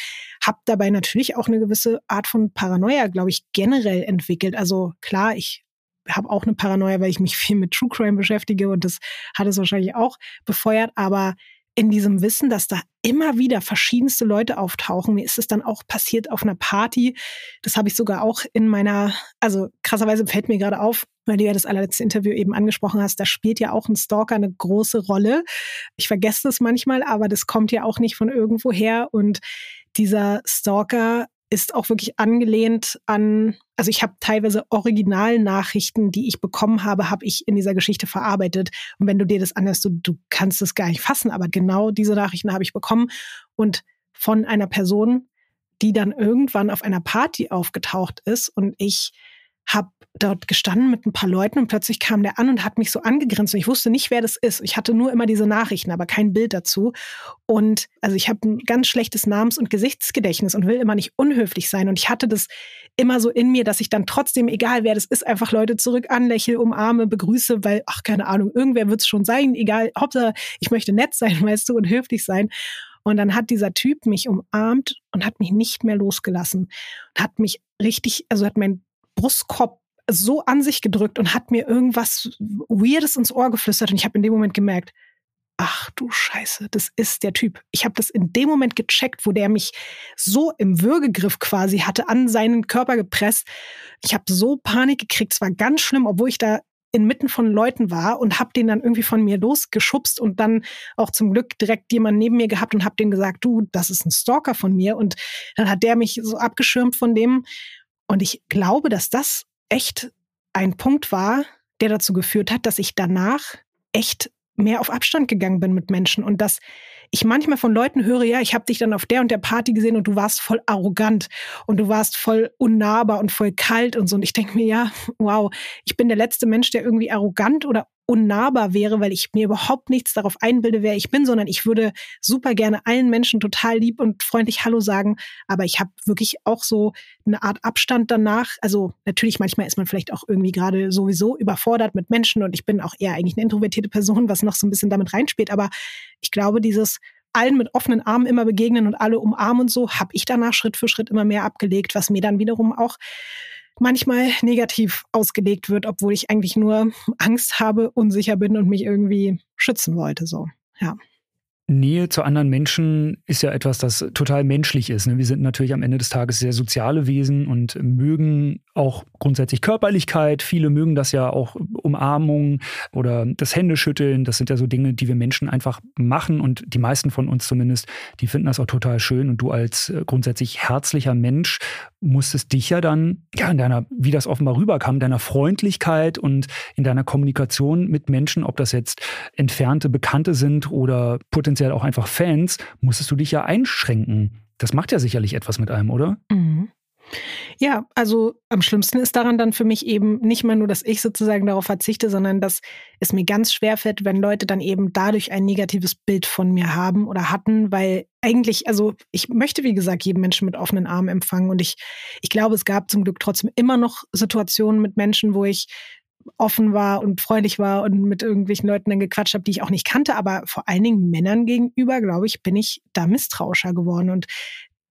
habe dabei natürlich auch eine gewisse Art von Paranoia, glaube ich, generell entwickelt. Also klar, ich habe auch eine Paranoia, weil ich mich viel mit True Crime beschäftige und das hat es wahrscheinlich auch befeuert, aber in diesem Wissen, dass da immer wieder verschiedenste Leute auftauchen. Mir ist es dann auch passiert auf einer Party. Das habe ich sogar auch in meiner, also krasserweise fällt mir gerade auf, weil du ja das allerletzte Interview eben angesprochen hast, da spielt ja auch ein Stalker eine große Rolle. Ich vergesse das manchmal, aber das kommt ja auch nicht von irgendwo her. Und dieser Stalker ist auch wirklich angelehnt an, also ich habe teilweise Originalnachrichten, die ich bekommen habe, habe ich in dieser Geschichte verarbeitet. Und wenn du dir das anhörst, du, du kannst es gar nicht fassen, aber genau diese Nachrichten habe ich bekommen und von einer Person, die dann irgendwann auf einer Party aufgetaucht ist und ich habe dort gestanden mit ein paar Leuten und plötzlich kam der an und hat mich so angegrinst und ich wusste nicht, wer das ist. Ich hatte nur immer diese Nachrichten, aber kein Bild dazu. Und also ich habe ein ganz schlechtes Namens- und Gesichtsgedächtnis und will immer nicht unhöflich sein. Und ich hatte das immer so in mir, dass ich dann trotzdem, egal wer das ist, einfach Leute zurück anlächle, umarme, begrüße, weil, ach, keine Ahnung, irgendwer wird es schon sein, egal, Hauptsache, ich möchte nett sein, weißt du, und höflich sein. Und dann hat dieser Typ mich umarmt und hat mich nicht mehr losgelassen. Hat mich richtig, also hat mein Brustkorb so an sich gedrückt und hat mir irgendwas Weirdes ins Ohr geflüstert. Und ich habe in dem Moment gemerkt, ach du Scheiße, das ist der Typ. Ich habe das in dem Moment gecheckt, wo der mich so im Würgegriff quasi hatte, an seinen Körper gepresst. Ich habe so Panik gekriegt, es war ganz schlimm, obwohl ich da inmitten von Leuten war und habe den dann irgendwie von mir losgeschubst und dann auch zum Glück direkt jemand neben mir gehabt und habe dem gesagt, du, das ist ein Stalker von mir und dann hat der mich so abgeschirmt von dem und ich glaube, dass das echt ein Punkt war, der dazu geführt hat, dass ich danach echt mehr auf Abstand gegangen bin mit Menschen und dass ich manchmal von Leuten höre, ja, ich habe dich dann auf der und der Party gesehen und du warst voll arrogant und du warst voll unnahbar und voll kalt und so. Und ich denke mir, ja, wow, ich bin der letzte Mensch, der irgendwie arrogant oder unnahbar wäre, weil ich mir überhaupt nichts darauf einbilde, wer ich bin, sondern ich würde super gerne allen Menschen total lieb und freundlich Hallo sagen. Aber ich habe wirklich auch so eine Art Abstand danach. Also natürlich, manchmal ist man vielleicht auch irgendwie gerade sowieso überfordert mit Menschen und ich bin auch eher eigentlich eine introvertierte Person, was noch so ein bisschen damit reinspielt. Aber ich glaube, dieses allen mit offenen Armen immer begegnen und alle umarmen und so, habe ich danach Schritt für Schritt immer mehr abgelegt, was mir dann wiederum auch manchmal negativ ausgelegt wird, obwohl ich eigentlich nur Angst habe, unsicher bin und mich irgendwie schützen wollte. So, ja. Nähe zu anderen Menschen ist ja etwas, das total menschlich ist. Ne? Wir sind natürlich am Ende des Tages sehr soziale Wesen und mögen auch grundsätzlich Körperlichkeit. Viele mögen das ja auch Umarmung oder das Händeschütteln. Das sind ja so Dinge, die wir Menschen einfach machen und die meisten von uns zumindest, die finden das auch total schön. Und du als äh, grundsätzlich herzlicher Mensch musstest dich ja dann, ja, in deiner, wie das offenbar rüberkam, in deiner Freundlichkeit und in deiner Kommunikation mit Menschen, ob das jetzt entfernte Bekannte sind oder potenziell auch einfach Fans, musstest du dich ja einschränken. Das macht ja sicherlich etwas mit einem, oder? Mhm. Ja, also am schlimmsten ist daran dann für mich eben nicht mal nur, dass ich sozusagen darauf verzichte, sondern dass es mir ganz schwer fällt, wenn Leute dann eben dadurch ein negatives Bild von mir haben oder hatten, weil eigentlich, also ich möchte, wie gesagt, jeden Menschen mit offenen Armen empfangen und ich, ich glaube, es gab zum Glück trotzdem immer noch Situationen mit Menschen, wo ich offen war und freundlich war und mit irgendwelchen Leuten dann gequatscht habe, die ich auch nicht kannte, aber vor allen Dingen Männern gegenüber, glaube ich, bin ich da misstrauischer geworden und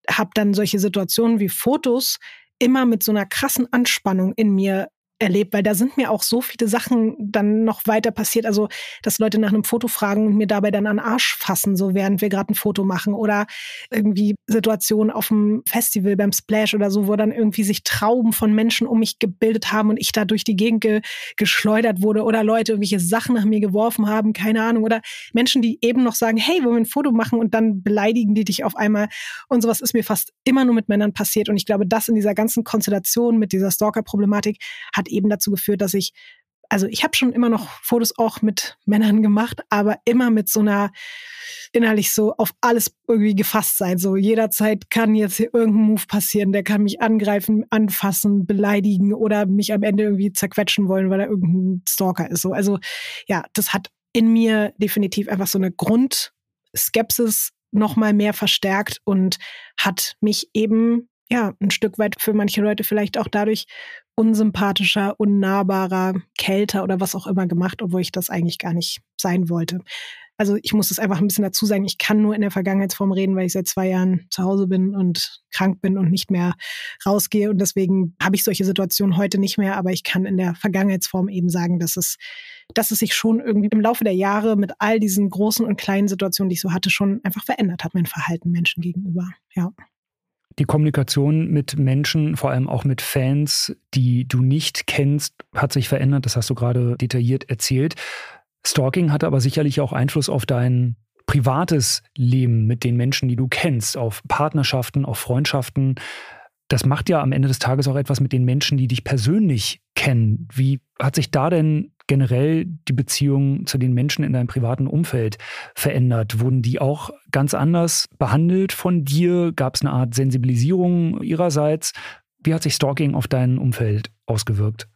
habe dann solche Situationen wie Fotos immer mit so einer krassen Anspannung in mir erlebt, weil da sind mir auch so viele Sachen dann noch weiter passiert. Also, dass Leute nach einem Foto fragen und mir dabei dann an Arsch fassen, so während wir gerade ein Foto machen. Oder irgendwie Situationen auf dem Festival beim Splash oder so, wo dann irgendwie sich Trauben von Menschen um mich gebildet haben und ich da durch die Gegend ge geschleudert wurde. Oder Leute irgendwelche Sachen nach mir geworfen haben, keine Ahnung. Oder Menschen, die eben noch sagen, hey, wollen wir ein Foto machen? Und dann beleidigen die dich auf einmal. Und sowas ist mir fast immer nur mit Männern passiert. Und ich glaube, das in dieser ganzen Konstellation mit dieser Stalker-Problematik hat hat eben dazu geführt, dass ich, also ich habe schon immer noch Fotos auch mit Männern gemacht, aber immer mit so einer innerlich so auf alles irgendwie gefasst sein. So jederzeit kann jetzt hier irgendein Move passieren, der kann mich angreifen, anfassen, beleidigen oder mich am Ende irgendwie zerquetschen wollen, weil er irgendein Stalker ist. So, also ja, das hat in mir definitiv einfach so eine Grundskepsis noch mal mehr verstärkt und hat mich eben ja, ein Stück weit für manche Leute vielleicht auch dadurch unsympathischer, unnahbarer, kälter oder was auch immer gemacht, obwohl ich das eigentlich gar nicht sein wollte. Also ich muss es einfach ein bisschen dazu sagen, ich kann nur in der Vergangenheitsform reden, weil ich seit zwei Jahren zu Hause bin und krank bin und nicht mehr rausgehe. Und deswegen habe ich solche Situationen heute nicht mehr, aber ich kann in der Vergangenheitsform eben sagen, dass es, dass es sich schon irgendwie im Laufe der Jahre mit all diesen großen und kleinen Situationen, die ich so hatte, schon einfach verändert hat, mein Verhalten Menschen gegenüber. Ja. Die Kommunikation mit Menschen, vor allem auch mit Fans, die du nicht kennst, hat sich verändert. Das hast du gerade detailliert erzählt. Stalking hatte aber sicherlich auch Einfluss auf dein privates Leben mit den Menschen, die du kennst, auf Partnerschaften, auf Freundschaften. Das macht ja am Ende des Tages auch etwas mit den Menschen, die dich persönlich kennen. Wie hat sich da denn generell die Beziehung zu den Menschen in deinem privaten Umfeld verändert? Wurden die auch ganz anders behandelt von dir? Gab es eine Art Sensibilisierung ihrerseits? Wie hat sich Stalking auf dein Umfeld ausgewirkt?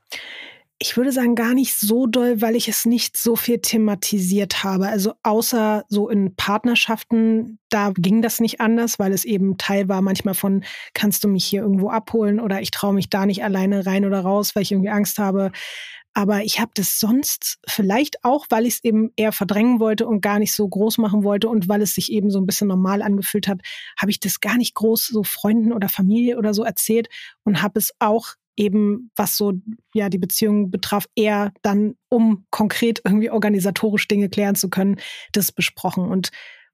Ich würde sagen, gar nicht so doll, weil ich es nicht so viel thematisiert habe. Also außer so in Partnerschaften, da ging das nicht anders, weil es eben Teil war manchmal von, kannst du mich hier irgendwo abholen oder ich traue mich da nicht alleine rein oder raus, weil ich irgendwie Angst habe. Aber ich habe das sonst vielleicht auch, weil ich es eben eher verdrängen wollte und gar nicht so groß machen wollte und weil es sich eben so ein bisschen normal angefühlt hat, habe ich das gar nicht groß so Freunden oder Familie oder so erzählt und habe es auch eben, was so ja die Beziehung betraf, eher dann, um konkret irgendwie organisatorisch Dinge klären zu können, das besprochen. Und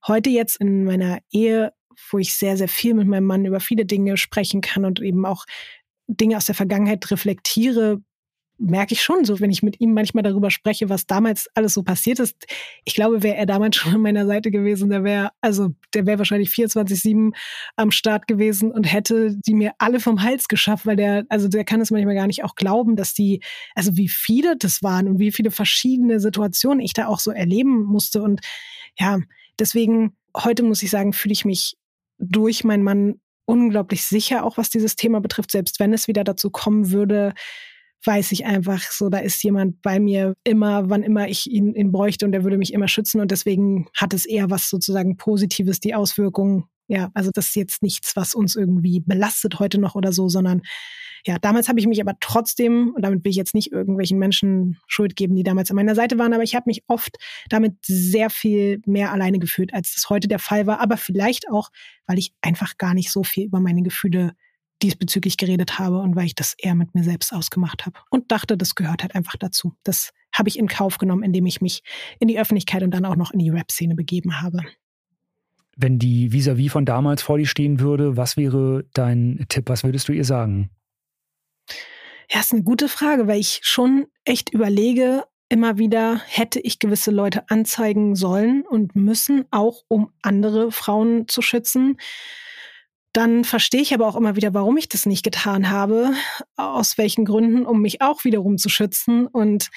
heute jetzt in meiner Ehe, wo ich sehr, sehr viel mit meinem Mann über viele Dinge sprechen kann und eben auch Dinge aus der Vergangenheit reflektiere, merke ich schon so, wenn ich mit ihm manchmal darüber spreche, was damals alles so passiert ist. Ich glaube, wäre er damals schon an meiner Seite gewesen, der wäre, also der wäre wahrscheinlich 24-7 am Start gewesen und hätte die mir alle vom Hals geschafft, weil der, also der kann es manchmal gar nicht auch glauben, dass die, also wie viele das waren und wie viele verschiedene Situationen ich da auch so erleben musste. Und ja, deswegen, heute muss ich sagen, fühle ich mich durch meinen Mann unglaublich sicher, auch was dieses Thema betrifft, selbst wenn es wieder dazu kommen würde, weiß ich einfach so, da ist jemand bei mir immer, wann immer ich ihn, ihn bräuchte und der würde mich immer schützen und deswegen hat es eher was sozusagen Positives, die Auswirkungen. Ja, also das ist jetzt nichts, was uns irgendwie belastet heute noch oder so, sondern ja, damals habe ich mich aber trotzdem, und damit will ich jetzt nicht irgendwelchen Menschen Schuld geben, die damals an meiner Seite waren, aber ich habe mich oft damit sehr viel mehr alleine gefühlt, als das heute der Fall war. Aber vielleicht auch, weil ich einfach gar nicht so viel über meine Gefühle diesbezüglich geredet habe und weil ich das eher mit mir selbst ausgemacht habe und dachte, das gehört halt einfach dazu. Das habe ich in Kauf genommen, indem ich mich in die Öffentlichkeit und dann auch noch in die Rap-Szene begeben habe. wenn die vis-à-vis -vis von damals vor dir stehen würde, was wäre dein Tipp? Was würdest du ihr sagen? Ja, ist eine gute Frage, weil ich schon echt überlege, immer wieder, hätte ich gewisse Leute anzeigen sollen und müssen, auch um andere Frauen zu schützen. Dann verstehe ich aber auch immer wieder, warum ich das nicht getan habe, aus welchen Gründen, um mich auch wiederum zu schützen. Und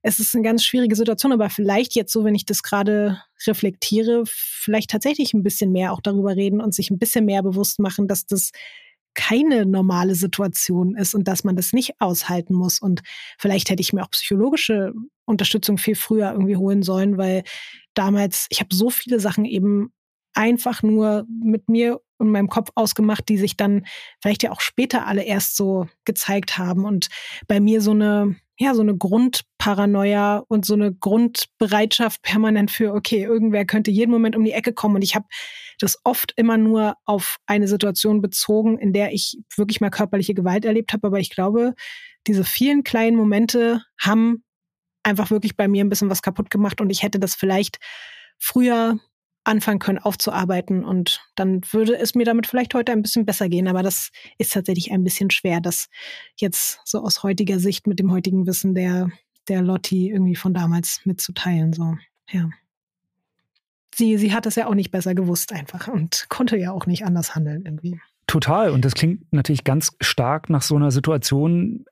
es ist eine ganz schwierige Situation, aber vielleicht jetzt so, wenn ich das gerade reflektiere, vielleicht tatsächlich ein bisschen mehr auch darüber reden und sich ein bisschen mehr bewusst machen, dass das keine normale Situation ist und dass man das nicht aushalten muss. Und vielleicht hätte ich mir auch psychologische Unterstützung viel früher irgendwie holen sollen, weil damals, ich habe so viele Sachen eben einfach nur mit mir und meinem Kopf ausgemacht, die sich dann vielleicht ja auch später alle erst so gezeigt haben und bei mir so eine ja, so eine Grundparanoia und so eine Grundbereitschaft permanent für, okay, irgendwer könnte jeden Moment um die Ecke kommen. Und ich habe das oft immer nur auf eine Situation bezogen, in der ich wirklich mal körperliche Gewalt erlebt habe. Aber ich glaube, diese vielen kleinen Momente haben einfach wirklich bei mir ein bisschen was kaputt gemacht und ich hätte das vielleicht früher anfangen können aufzuarbeiten und dann würde es mir damit vielleicht heute ein bisschen besser gehen. Aber das ist tatsächlich ein bisschen schwer, das jetzt so aus heutiger Sicht mit dem heutigen Wissen der, der Lotti irgendwie von damals mitzuteilen. So, ja. Sie, sie hat es ja auch nicht besser gewusst einfach und konnte ja auch nicht anders handeln irgendwie. Total. Und das klingt natürlich ganz stark nach so einer Situation,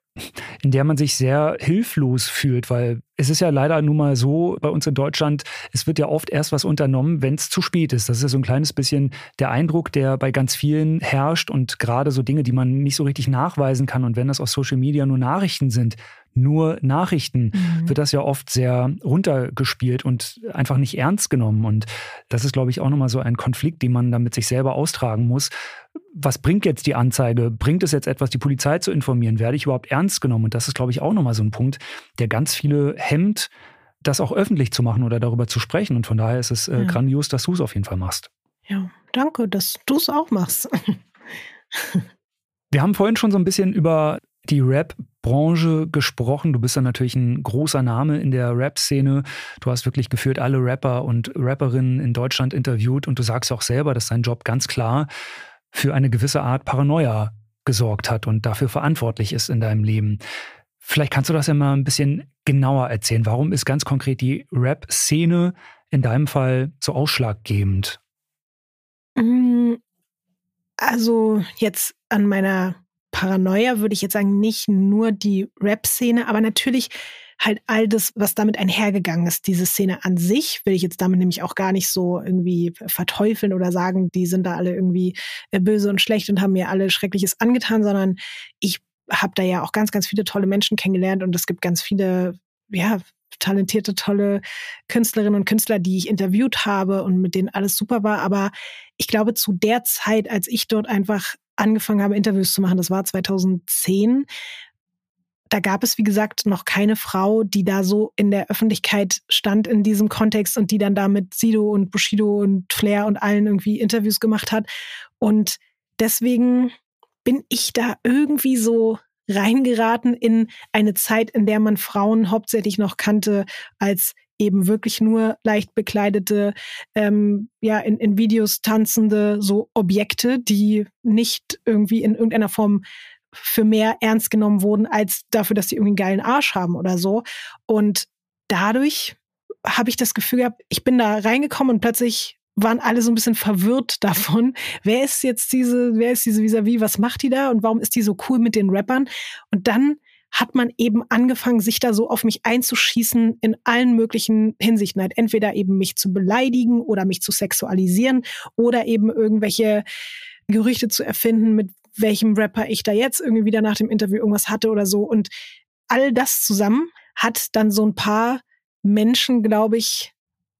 in der man sich sehr hilflos fühlt, weil es ist ja leider nun mal so bei uns in Deutschland, es wird ja oft erst was unternommen, wenn es zu spät ist. Das ist ja so ein kleines bisschen der Eindruck, der bei ganz vielen herrscht und gerade so Dinge, die man nicht so richtig nachweisen kann und wenn das auf Social Media nur Nachrichten sind, nur Nachrichten, mhm. wird das ja oft sehr runtergespielt und einfach nicht ernst genommen. Und das ist, glaube ich, auch nochmal so ein Konflikt, den man dann mit sich selber austragen muss. Was bringt jetzt die Anzeige? Bringt es jetzt etwas, die Polizei zu informieren? Werde ich überhaupt ernst genommen? Und das ist, glaube ich, auch nochmal so ein Punkt, der ganz viele hemmt, das auch öffentlich zu machen oder darüber zu sprechen. Und von daher ist es äh, ja. grandios, dass du es auf jeden Fall machst. Ja, danke, dass du es auch machst. Wir haben vorhin schon so ein bisschen über die Rap-Branche gesprochen. Du bist ja natürlich ein großer Name in der Rap-Szene. Du hast wirklich geführt alle Rapper und Rapperinnen in Deutschland interviewt und du sagst auch selber, dass dein Job ganz klar für eine gewisse Art Paranoia gesorgt hat und dafür verantwortlich ist in deinem Leben. Vielleicht kannst du das ja mal ein bisschen genauer erzählen. Warum ist ganz konkret die Rap-Szene in deinem Fall so ausschlaggebend? Mm, also jetzt an meiner Paranoia würde ich jetzt sagen, nicht nur die Rap-Szene, aber natürlich halt all das, was damit einhergegangen ist. Diese Szene an sich will ich jetzt damit nämlich auch gar nicht so irgendwie verteufeln oder sagen, die sind da alle irgendwie äh, böse und schlecht und haben mir alle Schreckliches angetan, sondern ich habe da ja auch ganz, ganz viele tolle Menschen kennengelernt und es gibt ganz viele, ja, talentierte, tolle Künstlerinnen und Künstler, die ich interviewt habe und mit denen alles super war. Aber ich glaube, zu der Zeit, als ich dort einfach angefangen habe, Interviews zu machen, das war 2010, da gab es, wie gesagt, noch keine Frau, die da so in der Öffentlichkeit stand in diesem Kontext und die dann da mit Sido und Bushido und Flair und allen irgendwie Interviews gemacht hat. Und deswegen bin ich da irgendwie so reingeraten in eine Zeit, in der man Frauen hauptsächlich noch kannte als eben wirklich nur leicht bekleidete, ähm, ja, in, in Videos tanzende so Objekte, die nicht irgendwie in irgendeiner Form für mehr ernst genommen wurden, als dafür, dass sie irgendwie einen geilen Arsch haben oder so. Und dadurch habe ich das Gefühl gehabt, ich bin da reingekommen und plötzlich waren alle so ein bisschen verwirrt davon, wer ist jetzt diese, wer ist diese vis-à-vis, -vis, was macht die da und warum ist die so cool mit den Rappern? Und dann hat man eben angefangen, sich da so auf mich einzuschießen in allen möglichen Hinsichten. Halt entweder eben mich zu beleidigen oder mich zu sexualisieren oder eben irgendwelche Gerüchte zu erfinden, mit welchem Rapper ich da jetzt irgendwie wieder nach dem Interview irgendwas hatte oder so. Und all das zusammen hat dann so ein paar Menschen, glaube ich,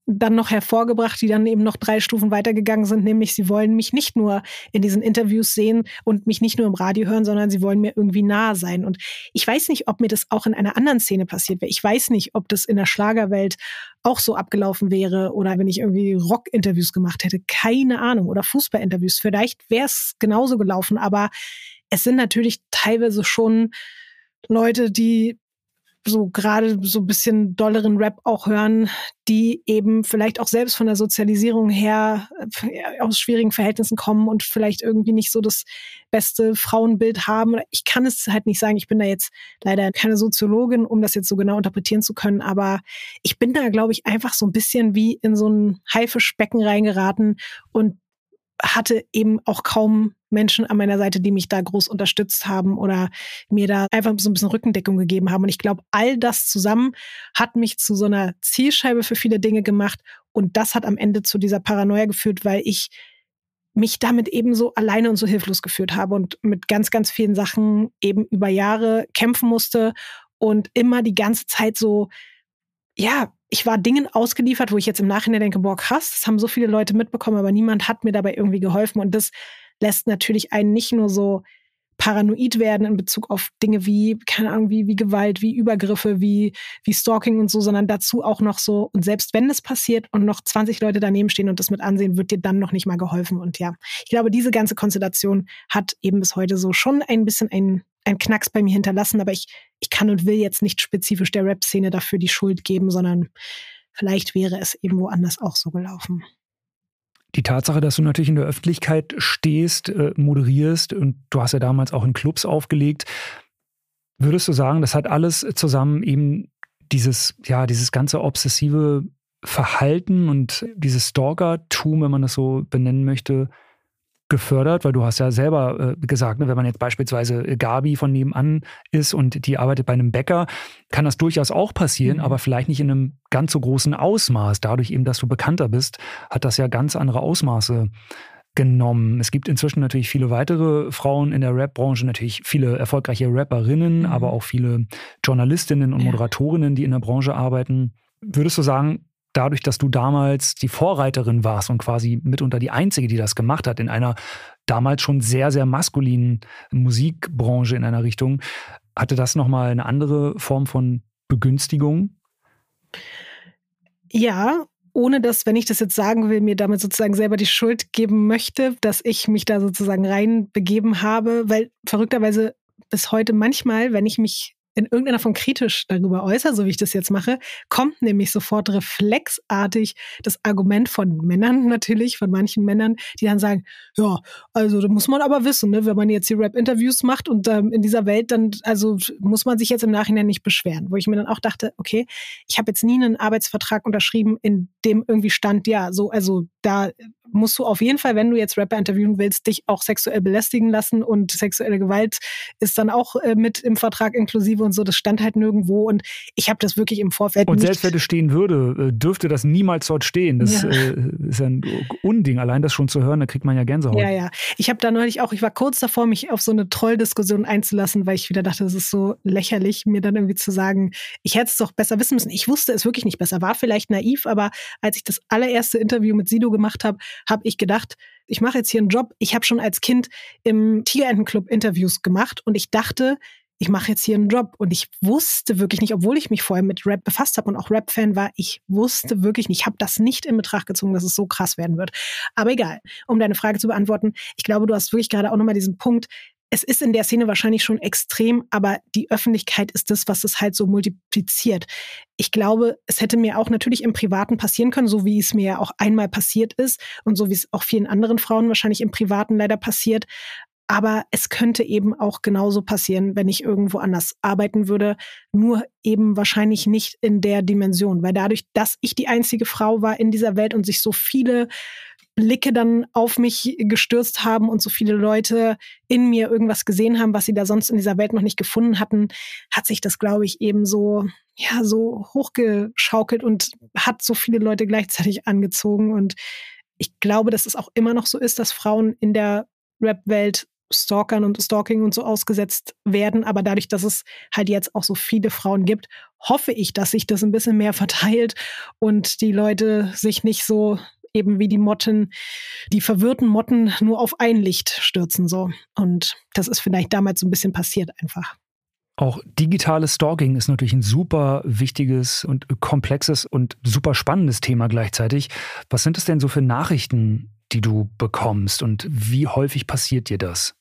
dann noch hervorgebracht, die dann eben noch drei Stufen weitergegangen sind, nämlich sie wollen mich nicht nur in diesen Interviews sehen und mich nicht nur im Radio hören, sondern sie wollen mir irgendwie nahe sein. Und ich weiß nicht, ob mir das auch in einer anderen Szene passiert wäre. Ich weiß nicht, ob das in der Schlagerwelt auch so abgelaufen wäre oder wenn ich irgendwie Rock-Interviews gemacht hätte. Keine Ahnung. Oder Fußball-Interviews. Vielleicht wäre es genauso gelaufen, aber es sind natürlich teilweise schon Leute, die so gerade so ein bisschen dolleren Rap auch hören, die eben vielleicht auch selbst von der Sozialisierung her äh, aus schwierigen Verhältnissen kommen und vielleicht irgendwie nicht so das beste Frauenbild haben. Ich kann es halt nicht sagen. Ich bin da jetzt leider keine Soziologin, um das jetzt so genau interpretieren zu können. Aber ich bin da, glaube ich, einfach so ein bisschen wie in so ein Haifischbecken reingeraten und hatte eben auch kaum Menschen an meiner Seite, die mich da groß unterstützt haben oder mir da einfach so ein bisschen Rückendeckung gegeben haben. Und ich glaube, all das zusammen hat mich zu so einer Zielscheibe für viele Dinge gemacht. Und das hat am Ende zu dieser Paranoia geführt, weil ich mich damit eben so alleine und so hilflos geführt habe und mit ganz, ganz vielen Sachen eben über Jahre kämpfen musste und immer die ganze Zeit so, ja, ich war Dingen ausgeliefert, wo ich jetzt im Nachhinein denke, boah, krass, das haben so viele Leute mitbekommen, aber niemand hat mir dabei irgendwie geholfen. Und das lässt natürlich einen nicht nur so paranoid werden in Bezug auf Dinge wie, keine Ahnung, wie, wie Gewalt, wie Übergriffe, wie, wie Stalking und so, sondern dazu auch noch so, und selbst wenn es passiert und noch 20 Leute daneben stehen und das mit ansehen, wird dir dann noch nicht mal geholfen. Und ja, ich glaube, diese ganze Konstellation hat eben bis heute so schon ein bisschen ein, ein Knacks bei mir hinterlassen, aber ich, ich kann und will jetzt nicht spezifisch der Rap-Szene dafür die Schuld geben, sondern vielleicht wäre es eben woanders auch so gelaufen. Die Tatsache, dass du natürlich in der Öffentlichkeit stehst, äh, moderierst und du hast ja damals auch in Clubs aufgelegt, würdest du sagen, das hat alles zusammen eben dieses, ja, dieses ganze obsessive Verhalten und dieses Stalker-Tum, wenn man das so benennen möchte, gefördert, weil du hast ja selber äh, gesagt, ne, wenn man jetzt beispielsweise Gabi von nebenan ist und die arbeitet bei einem Bäcker, kann das durchaus auch passieren, mhm. aber vielleicht nicht in einem ganz so großen Ausmaß. Dadurch eben, dass du bekannter bist, hat das ja ganz andere Ausmaße genommen. Es gibt inzwischen natürlich viele weitere Frauen in der Rap-Branche, natürlich viele erfolgreiche Rapperinnen, mhm. aber auch viele Journalistinnen und Moderatorinnen, die in der Branche arbeiten. Würdest du sagen, dadurch, dass du damals die Vorreiterin warst und quasi mitunter die Einzige, die das gemacht hat, in einer damals schon sehr, sehr maskulinen Musikbranche in einer Richtung, hatte das nochmal eine andere Form von Begünstigung? Ja, ohne dass, wenn ich das jetzt sagen will, mir damit sozusagen selber die Schuld geben möchte, dass ich mich da sozusagen reinbegeben habe, weil verrückterweise bis heute manchmal, wenn ich mich in irgendeiner Form kritisch darüber äußere, so wie ich das jetzt mache, kommt nämlich sofort reflexartig das Argument von Männern natürlich, von manchen Männern, die dann sagen, ja, also da muss man aber wissen, ne, wenn man jetzt die Rap-Interviews macht und ähm, in dieser Welt, dann also muss man sich jetzt im Nachhinein nicht beschweren. Wo ich mir dann auch dachte, okay, ich habe jetzt nie einen Arbeitsvertrag unterschrieben, in dem irgendwie stand, ja, so, also da musst du auf jeden Fall, wenn du jetzt Rapper interviewen willst, dich auch sexuell belästigen lassen und sexuelle Gewalt ist dann auch äh, mit im Vertrag inklusive und so. Das stand halt nirgendwo und ich habe das wirklich im Vorfeld. Und selbst wenn es stehen würde, äh, dürfte das niemals dort stehen. Das ja. äh, ist ein Unding. Allein das schon zu hören, da kriegt man ja Gänsehaut. Ja, ja. Ich habe da neulich auch, ich war kurz davor, mich auf so eine Trolldiskussion einzulassen, weil ich wieder dachte, das ist so lächerlich, mir dann irgendwie zu sagen, ich hätte es doch besser wissen müssen. Ich wusste es wirklich nicht besser. War vielleicht naiv, aber als ich das allererste Interview mit Sido gemacht habe, habe ich gedacht, ich mache jetzt hier einen Job. Ich habe schon als Kind im Tigerentenclub Interviews gemacht und ich dachte, ich mache jetzt hier einen Job. Und ich wusste wirklich nicht, obwohl ich mich vorher mit Rap befasst habe und auch Rap-Fan war, ich wusste wirklich nicht, ich habe das nicht in Betracht gezogen, dass es so krass werden wird. Aber egal, um deine Frage zu beantworten, ich glaube, du hast wirklich gerade auch nochmal diesen Punkt, es ist in der Szene wahrscheinlich schon extrem, aber die Öffentlichkeit ist das, was es halt so multipliziert. Ich glaube, es hätte mir auch natürlich im Privaten passieren können, so wie es mir ja auch einmal passiert ist und so wie es auch vielen anderen Frauen wahrscheinlich im Privaten leider passiert. Aber es könnte eben auch genauso passieren, wenn ich irgendwo anders arbeiten würde, nur eben wahrscheinlich nicht in der Dimension, weil dadurch, dass ich die einzige Frau war in dieser Welt und sich so viele Blicke dann auf mich gestürzt haben und so viele Leute in mir irgendwas gesehen haben, was sie da sonst in dieser Welt noch nicht gefunden hatten, hat sich das, glaube ich, eben so, ja, so hochgeschaukelt und hat so viele Leute gleichzeitig angezogen. Und ich glaube, dass es auch immer noch so ist, dass Frauen in der Rap-Welt Stalkern und Stalking und so ausgesetzt werden. Aber dadurch, dass es halt jetzt auch so viele Frauen gibt, hoffe ich, dass sich das ein bisschen mehr verteilt und die Leute sich nicht so eben wie die Motten, die verwirrten Motten nur auf ein Licht stürzen so. Und das ist vielleicht damals so ein bisschen passiert einfach. Auch digitales Stalking ist natürlich ein super wichtiges und komplexes und super spannendes Thema gleichzeitig. Was sind es denn so für Nachrichten, die du bekommst und wie häufig passiert dir das?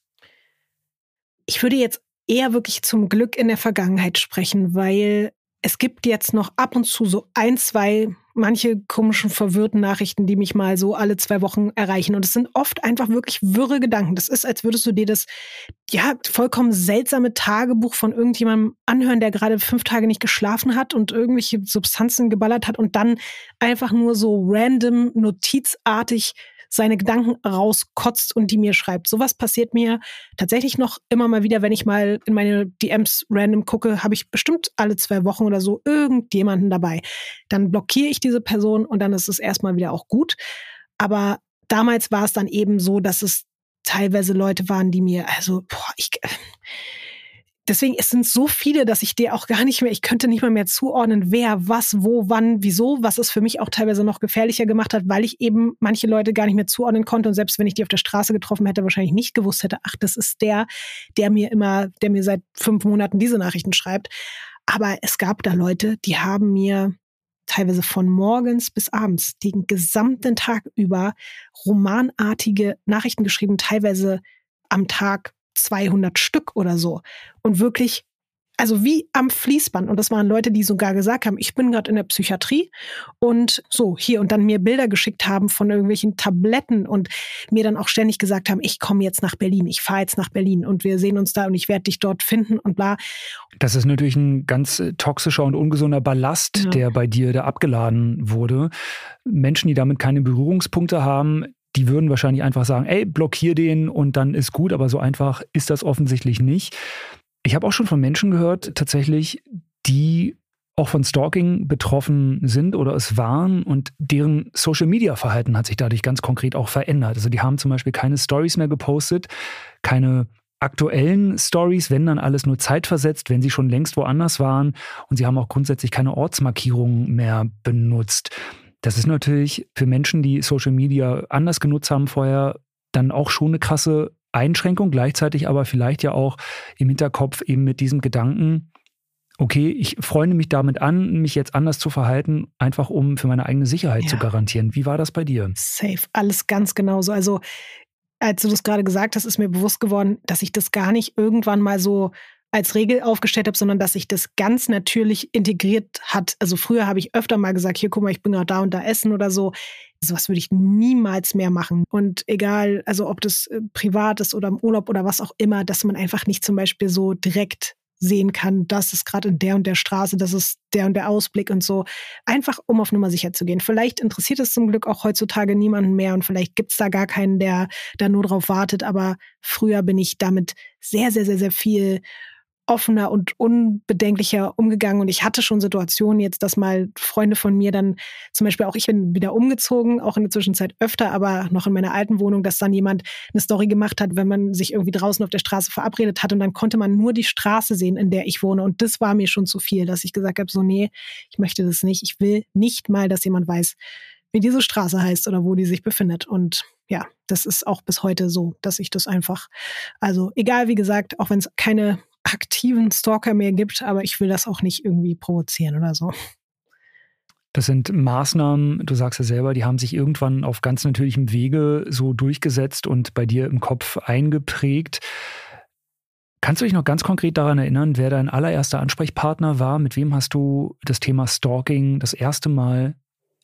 Ich würde jetzt eher wirklich zum Glück in der Vergangenheit sprechen, weil es gibt jetzt noch ab und zu so ein, zwei, manche komischen, verwirrten Nachrichten, die mich mal so alle zwei Wochen erreichen. Und es sind oft einfach wirklich wirre Gedanken. Das ist, als würdest du dir das, ja, vollkommen seltsame Tagebuch von irgendjemandem anhören, der gerade fünf Tage nicht geschlafen hat und irgendwelche Substanzen geballert hat und dann einfach nur so random, notizartig seine Gedanken rauskotzt und die mir schreibt. Sowas passiert mir tatsächlich noch immer mal wieder, wenn ich mal in meine DMs random gucke, habe ich bestimmt alle zwei Wochen oder so irgendjemanden dabei. Dann blockiere ich diese Person und dann ist es erstmal wieder auch gut. Aber damals war es dann eben so, dass es teilweise Leute waren, die mir, also, boah, ich, deswegen es sind so viele, dass ich dir auch gar nicht mehr, ich könnte nicht mal mehr zuordnen, wer, was, wo, wann, wieso, was es für mich auch teilweise noch gefährlicher gemacht hat, weil ich eben manche Leute gar nicht mehr zuordnen konnte und selbst wenn ich die auf der Straße getroffen hätte, wahrscheinlich nicht gewusst hätte, ach, das ist der, der mir immer, der mir seit fünf Monaten diese Nachrichten schreibt. Aber es gab da Leute, die haben mir teilweise von morgens bis abends den gesamten Tag über romanartige Nachrichten geschrieben, teilweise am Tag 200 Stück oder so. Und wirklich, also wie am Fließband. Und das waren Leute, die sogar gesagt haben, ich bin gerade in der Psychiatrie und so hier und dann mir Bilder geschickt haben von irgendwelchen Tabletten und mir dann auch ständig gesagt haben, ich komme jetzt nach Berlin, ich fahre jetzt nach Berlin und wir sehen uns da und ich werde dich dort finden und bla. Das ist natürlich ein ganz äh, toxischer und ungesunder Ballast, ja. der bei dir da abgeladen wurde. Menschen, die damit keine Berührungspunkte haben, die würden wahrscheinlich einfach sagen, ey, blockier den und dann ist gut, aber so einfach ist das offensichtlich nicht. Ich habe auch schon von Menschen gehört, tatsächlich, die auch von Stalking betroffen sind oder es waren und deren Social-Media-Verhalten hat sich dadurch ganz konkret auch verändert. Also die haben zum Beispiel keine Stories mehr gepostet, keine aktuellen Stories, wenn dann alles nur zeitversetzt, wenn sie schon längst woanders waren und sie haben auch grundsätzlich keine Ortsmarkierungen mehr benutzt. Das ist natürlich für Menschen, die Social Media anders genutzt haben vorher, dann auch schon eine krasse Einschränkung, gleichzeitig aber vielleicht ja auch im Hinterkopf eben mit diesem Gedanken, okay, ich freue mich damit an, mich jetzt anders zu verhalten, einfach um für meine eigene Sicherheit ja. zu garantieren. Wie war das bei dir? Safe, alles ganz genauso. Also als du das gerade gesagt hast, ist mir bewusst geworden, dass ich das gar nicht irgendwann mal so als Regel aufgestellt habe, sondern dass sich das ganz natürlich integriert hat. Also früher habe ich öfter mal gesagt, hier guck mal, ich bin gerade da und da essen oder so. Sowas würde ich niemals mehr machen. Und egal, also ob das äh, privat ist oder im Urlaub oder was auch immer, dass man einfach nicht zum Beispiel so direkt sehen kann, das ist gerade in der und der Straße, das ist der und der Ausblick und so. Einfach, um auf Nummer sicher zu gehen. Vielleicht interessiert es zum Glück auch heutzutage niemanden mehr und vielleicht gibt es da gar keinen, der da nur drauf wartet. Aber früher bin ich damit sehr, sehr, sehr, sehr viel offener und unbedenklicher umgegangen. Und ich hatte schon Situationen jetzt, dass mal Freunde von mir dann, zum Beispiel auch ich bin wieder umgezogen, auch in der Zwischenzeit öfter, aber noch in meiner alten Wohnung, dass dann jemand eine Story gemacht hat, wenn man sich irgendwie draußen auf der Straße verabredet hat und dann konnte man nur die Straße sehen, in der ich wohne. Und das war mir schon zu viel, dass ich gesagt habe, so nee, ich möchte das nicht. Ich will nicht mal, dass jemand weiß, wie diese Straße heißt oder wo die sich befindet. Und ja, das ist auch bis heute so, dass ich das einfach, also egal wie gesagt, auch wenn es keine aktiven Stalker mehr gibt, aber ich will das auch nicht irgendwie provozieren oder so. Das sind Maßnahmen, du sagst ja selber, die haben sich irgendwann auf ganz natürlichem Wege so durchgesetzt und bei dir im Kopf eingeprägt. Kannst du dich noch ganz konkret daran erinnern, wer dein allererster Ansprechpartner war? Mit wem hast du das Thema Stalking das erste Mal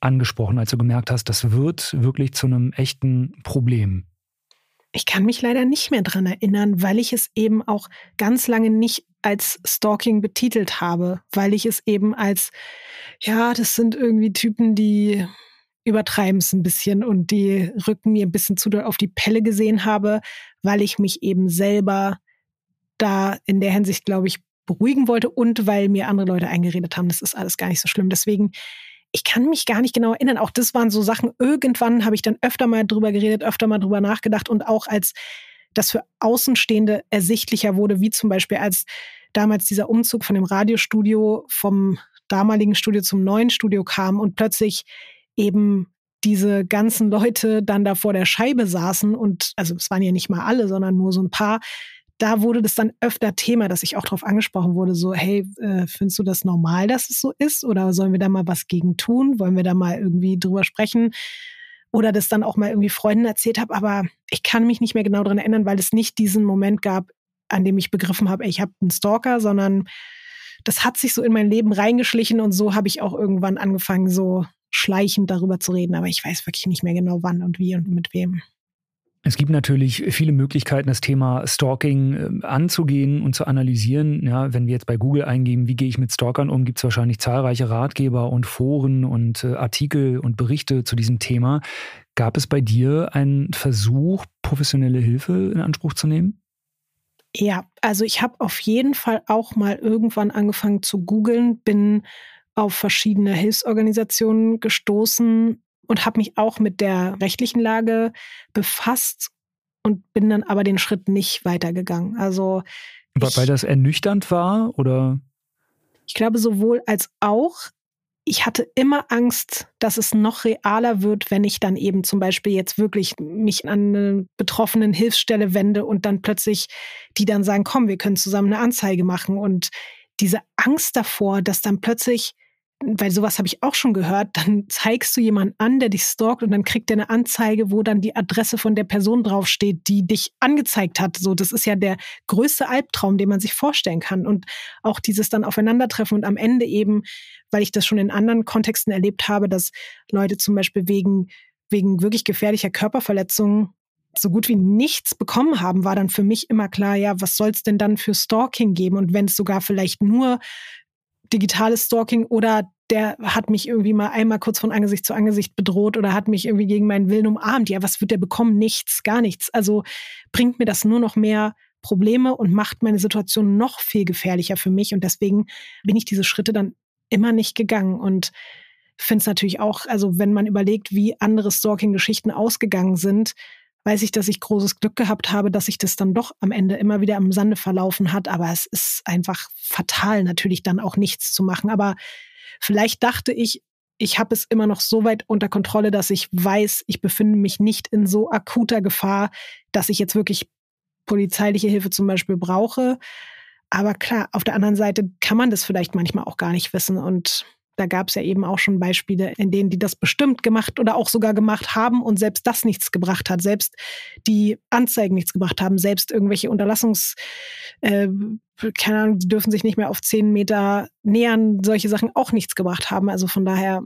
angesprochen, als du gemerkt hast, das wird wirklich zu einem echten Problem? Ich kann mich leider nicht mehr dran erinnern, weil ich es eben auch ganz lange nicht als Stalking betitelt habe, weil ich es eben als, ja, das sind irgendwie Typen, die übertreiben es ein bisschen und die rücken mir ein bisschen zu doll auf die Pelle gesehen habe, weil ich mich eben selber da in der Hinsicht, glaube ich, beruhigen wollte und weil mir andere Leute eingeredet haben, das ist alles gar nicht so schlimm. Deswegen ich kann mich gar nicht genau erinnern. Auch das waren so Sachen, irgendwann habe ich dann öfter mal drüber geredet, öfter mal drüber nachgedacht und auch als das für Außenstehende ersichtlicher wurde, wie zum Beispiel als damals dieser Umzug von dem Radiostudio vom damaligen Studio zum neuen Studio kam und plötzlich eben diese ganzen Leute dann da vor der Scheibe saßen und also es waren ja nicht mal alle, sondern nur so ein paar, da wurde das dann öfter Thema, dass ich auch darauf angesprochen wurde, so, hey, äh, findest du das normal, dass es so ist? Oder sollen wir da mal was gegen tun? Wollen wir da mal irgendwie drüber sprechen? Oder das dann auch mal irgendwie Freunden erzählt habe, aber ich kann mich nicht mehr genau daran erinnern, weil es nicht diesen Moment gab, an dem ich begriffen habe, ich habe einen Stalker, sondern das hat sich so in mein Leben reingeschlichen und so habe ich auch irgendwann angefangen, so schleichend darüber zu reden. Aber ich weiß wirklich nicht mehr genau, wann und wie und mit wem. Es gibt natürlich viele Möglichkeiten, das Thema Stalking ähm, anzugehen und zu analysieren. Ja, wenn wir jetzt bei Google eingeben, wie gehe ich mit Stalkern um, gibt es wahrscheinlich zahlreiche Ratgeber und Foren und äh, Artikel und Berichte zu diesem Thema. Gab es bei dir einen Versuch, professionelle Hilfe in Anspruch zu nehmen? Ja, also ich habe auf jeden Fall auch mal irgendwann angefangen zu googeln, bin auf verschiedene Hilfsorganisationen gestoßen und habe mich auch mit der rechtlichen Lage befasst und bin dann aber den Schritt nicht weitergegangen. Also ich, weil das ernüchternd war oder? Ich glaube sowohl als auch. Ich hatte immer Angst, dass es noch realer wird, wenn ich dann eben zum Beispiel jetzt wirklich mich an eine betroffenen Hilfsstelle wende und dann plötzlich die dann sagen, komm, wir können zusammen eine Anzeige machen und diese Angst davor, dass dann plötzlich weil sowas habe ich auch schon gehört, dann zeigst du jemanden an, der dich stalkt und dann kriegt er eine Anzeige, wo dann die Adresse von der Person draufsteht, die dich angezeigt hat. So, das ist ja der größte Albtraum, den man sich vorstellen kann. Und auch dieses dann Aufeinandertreffen und am Ende eben, weil ich das schon in anderen Kontexten erlebt habe, dass Leute zum Beispiel wegen, wegen wirklich gefährlicher Körperverletzungen so gut wie nichts bekommen haben, war dann für mich immer klar, ja, was soll es denn dann für Stalking geben? Und wenn es sogar vielleicht nur digitales Stalking oder der hat mich irgendwie mal einmal kurz von Angesicht zu Angesicht bedroht oder hat mich irgendwie gegen meinen Willen umarmt. Ja, was wird der bekommen? Nichts, gar nichts. Also bringt mir das nur noch mehr Probleme und macht meine Situation noch viel gefährlicher für mich. Und deswegen bin ich diese Schritte dann immer nicht gegangen. Und finde es natürlich auch, also wenn man überlegt, wie andere Stalking-Geschichten ausgegangen sind, weiß ich, dass ich großes Glück gehabt habe, dass sich das dann doch am Ende immer wieder im Sande verlaufen hat. Aber es ist einfach fatal, natürlich dann auch nichts zu machen. Aber vielleicht dachte ich, ich habe es immer noch so weit unter Kontrolle, dass ich weiß, ich befinde mich nicht in so akuter Gefahr, dass ich jetzt wirklich polizeiliche Hilfe zum Beispiel brauche. Aber klar, auf der anderen Seite kann man das vielleicht manchmal auch gar nicht wissen. Und da gab es ja eben auch schon Beispiele, in denen die das bestimmt gemacht oder auch sogar gemacht haben und selbst das nichts gebracht hat, selbst die Anzeigen nichts gebracht haben, selbst irgendwelche Unterlassungs, äh, keine Ahnung, die dürfen sich nicht mehr auf zehn Meter nähern, solche Sachen auch nichts gebracht haben. Also von daher,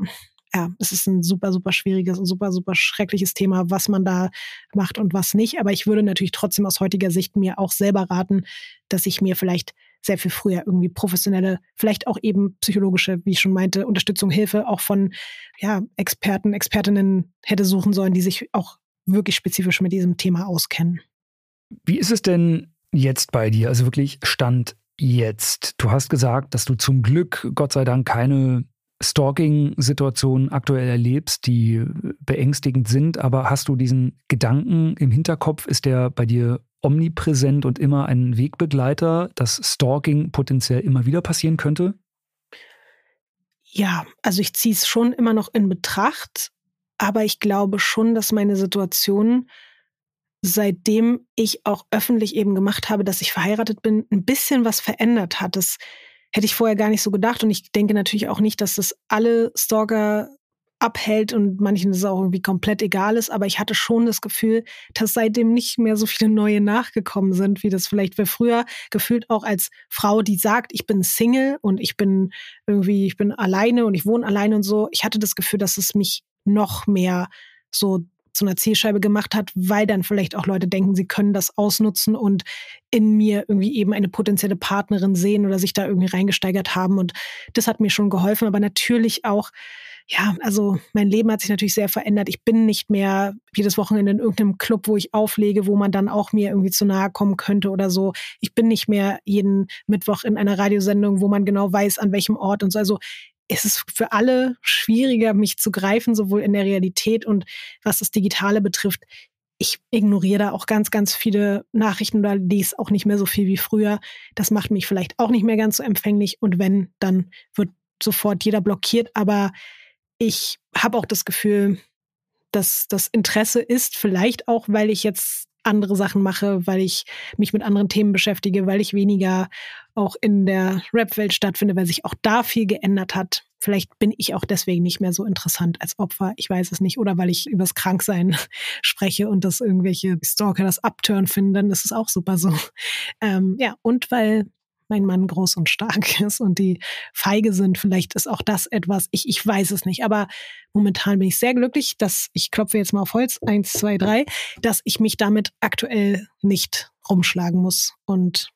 ja, es ist ein super, super schwieriges und super, super schreckliches Thema, was man da macht und was nicht. Aber ich würde natürlich trotzdem aus heutiger Sicht mir auch selber raten, dass ich mir vielleicht sehr viel früher irgendwie professionelle, vielleicht auch eben psychologische, wie ich schon meinte, Unterstützung, Hilfe auch von ja, Experten, Expertinnen hätte suchen sollen, die sich auch wirklich spezifisch mit diesem Thema auskennen. Wie ist es denn jetzt bei dir? Also wirklich Stand jetzt. Du hast gesagt, dass du zum Glück, Gott sei Dank, keine Stalking-Situationen aktuell erlebst, die beängstigend sind, aber hast du diesen Gedanken im Hinterkopf? Ist der bei dir omnipräsent und immer ein Wegbegleiter, dass Stalking potenziell immer wieder passieren könnte? Ja, also ich ziehe es schon immer noch in Betracht, aber ich glaube schon, dass meine Situation, seitdem ich auch öffentlich eben gemacht habe, dass ich verheiratet bin, ein bisschen was verändert hat. Das hätte ich vorher gar nicht so gedacht und ich denke natürlich auch nicht, dass das alle Stalker abhält und manchen es auch irgendwie komplett egal ist. Aber ich hatte schon das Gefühl, dass seitdem nicht mehr so viele neue nachgekommen sind, wie das vielleicht für früher gefühlt auch als Frau, die sagt, ich bin Single und ich bin irgendwie, ich bin alleine und ich wohne alleine und so. Ich hatte das Gefühl, dass es mich noch mehr so zu einer Zielscheibe gemacht hat, weil dann vielleicht auch Leute denken, sie können das ausnutzen und in mir irgendwie eben eine potenzielle Partnerin sehen oder sich da irgendwie reingesteigert haben. Und das hat mir schon geholfen, aber natürlich auch ja, also mein Leben hat sich natürlich sehr verändert. Ich bin nicht mehr jedes Wochenende in irgendeinem Club, wo ich auflege, wo man dann auch mir irgendwie zu nahe kommen könnte oder so. Ich bin nicht mehr jeden Mittwoch in einer Radiosendung, wo man genau weiß, an welchem Ort und so. Also es ist für alle schwieriger, mich zu greifen, sowohl in der Realität und was das Digitale betrifft. Ich ignoriere da auch ganz, ganz viele Nachrichten oder lese auch nicht mehr so viel wie früher. Das macht mich vielleicht auch nicht mehr ganz so empfänglich. Und wenn, dann wird sofort jeder blockiert. Aber ich habe auch das Gefühl, dass das Interesse ist, vielleicht auch, weil ich jetzt andere Sachen mache, weil ich mich mit anderen Themen beschäftige, weil ich weniger auch in der Rap-Welt stattfinde, weil sich auch da viel geändert hat. Vielleicht bin ich auch deswegen nicht mehr so interessant als Opfer. Ich weiß es nicht. Oder weil ich übers Kranksein spreche und dass irgendwelche Stalker das Upturn finden, dann ist es auch super so. Ähm, ja, und weil mein Mann groß und stark ist und die feige sind. Vielleicht ist auch das etwas, ich, ich weiß es nicht. Aber momentan bin ich sehr glücklich, dass ich klopfe jetzt mal auf Holz, eins, zwei, drei, dass ich mich damit aktuell nicht rumschlagen muss und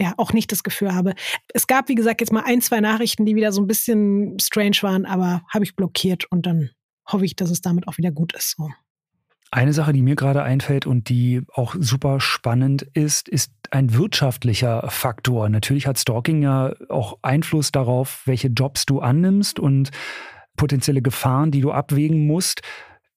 ja, auch nicht das Gefühl habe. Es gab, wie gesagt, jetzt mal ein, zwei Nachrichten, die wieder so ein bisschen strange waren, aber habe ich blockiert und dann hoffe ich, dass es damit auch wieder gut ist. So. Eine Sache, die mir gerade einfällt und die auch super spannend ist, ist ein wirtschaftlicher Faktor. Natürlich hat Stalking ja auch Einfluss darauf, welche Jobs du annimmst und potenzielle Gefahren, die du abwägen musst.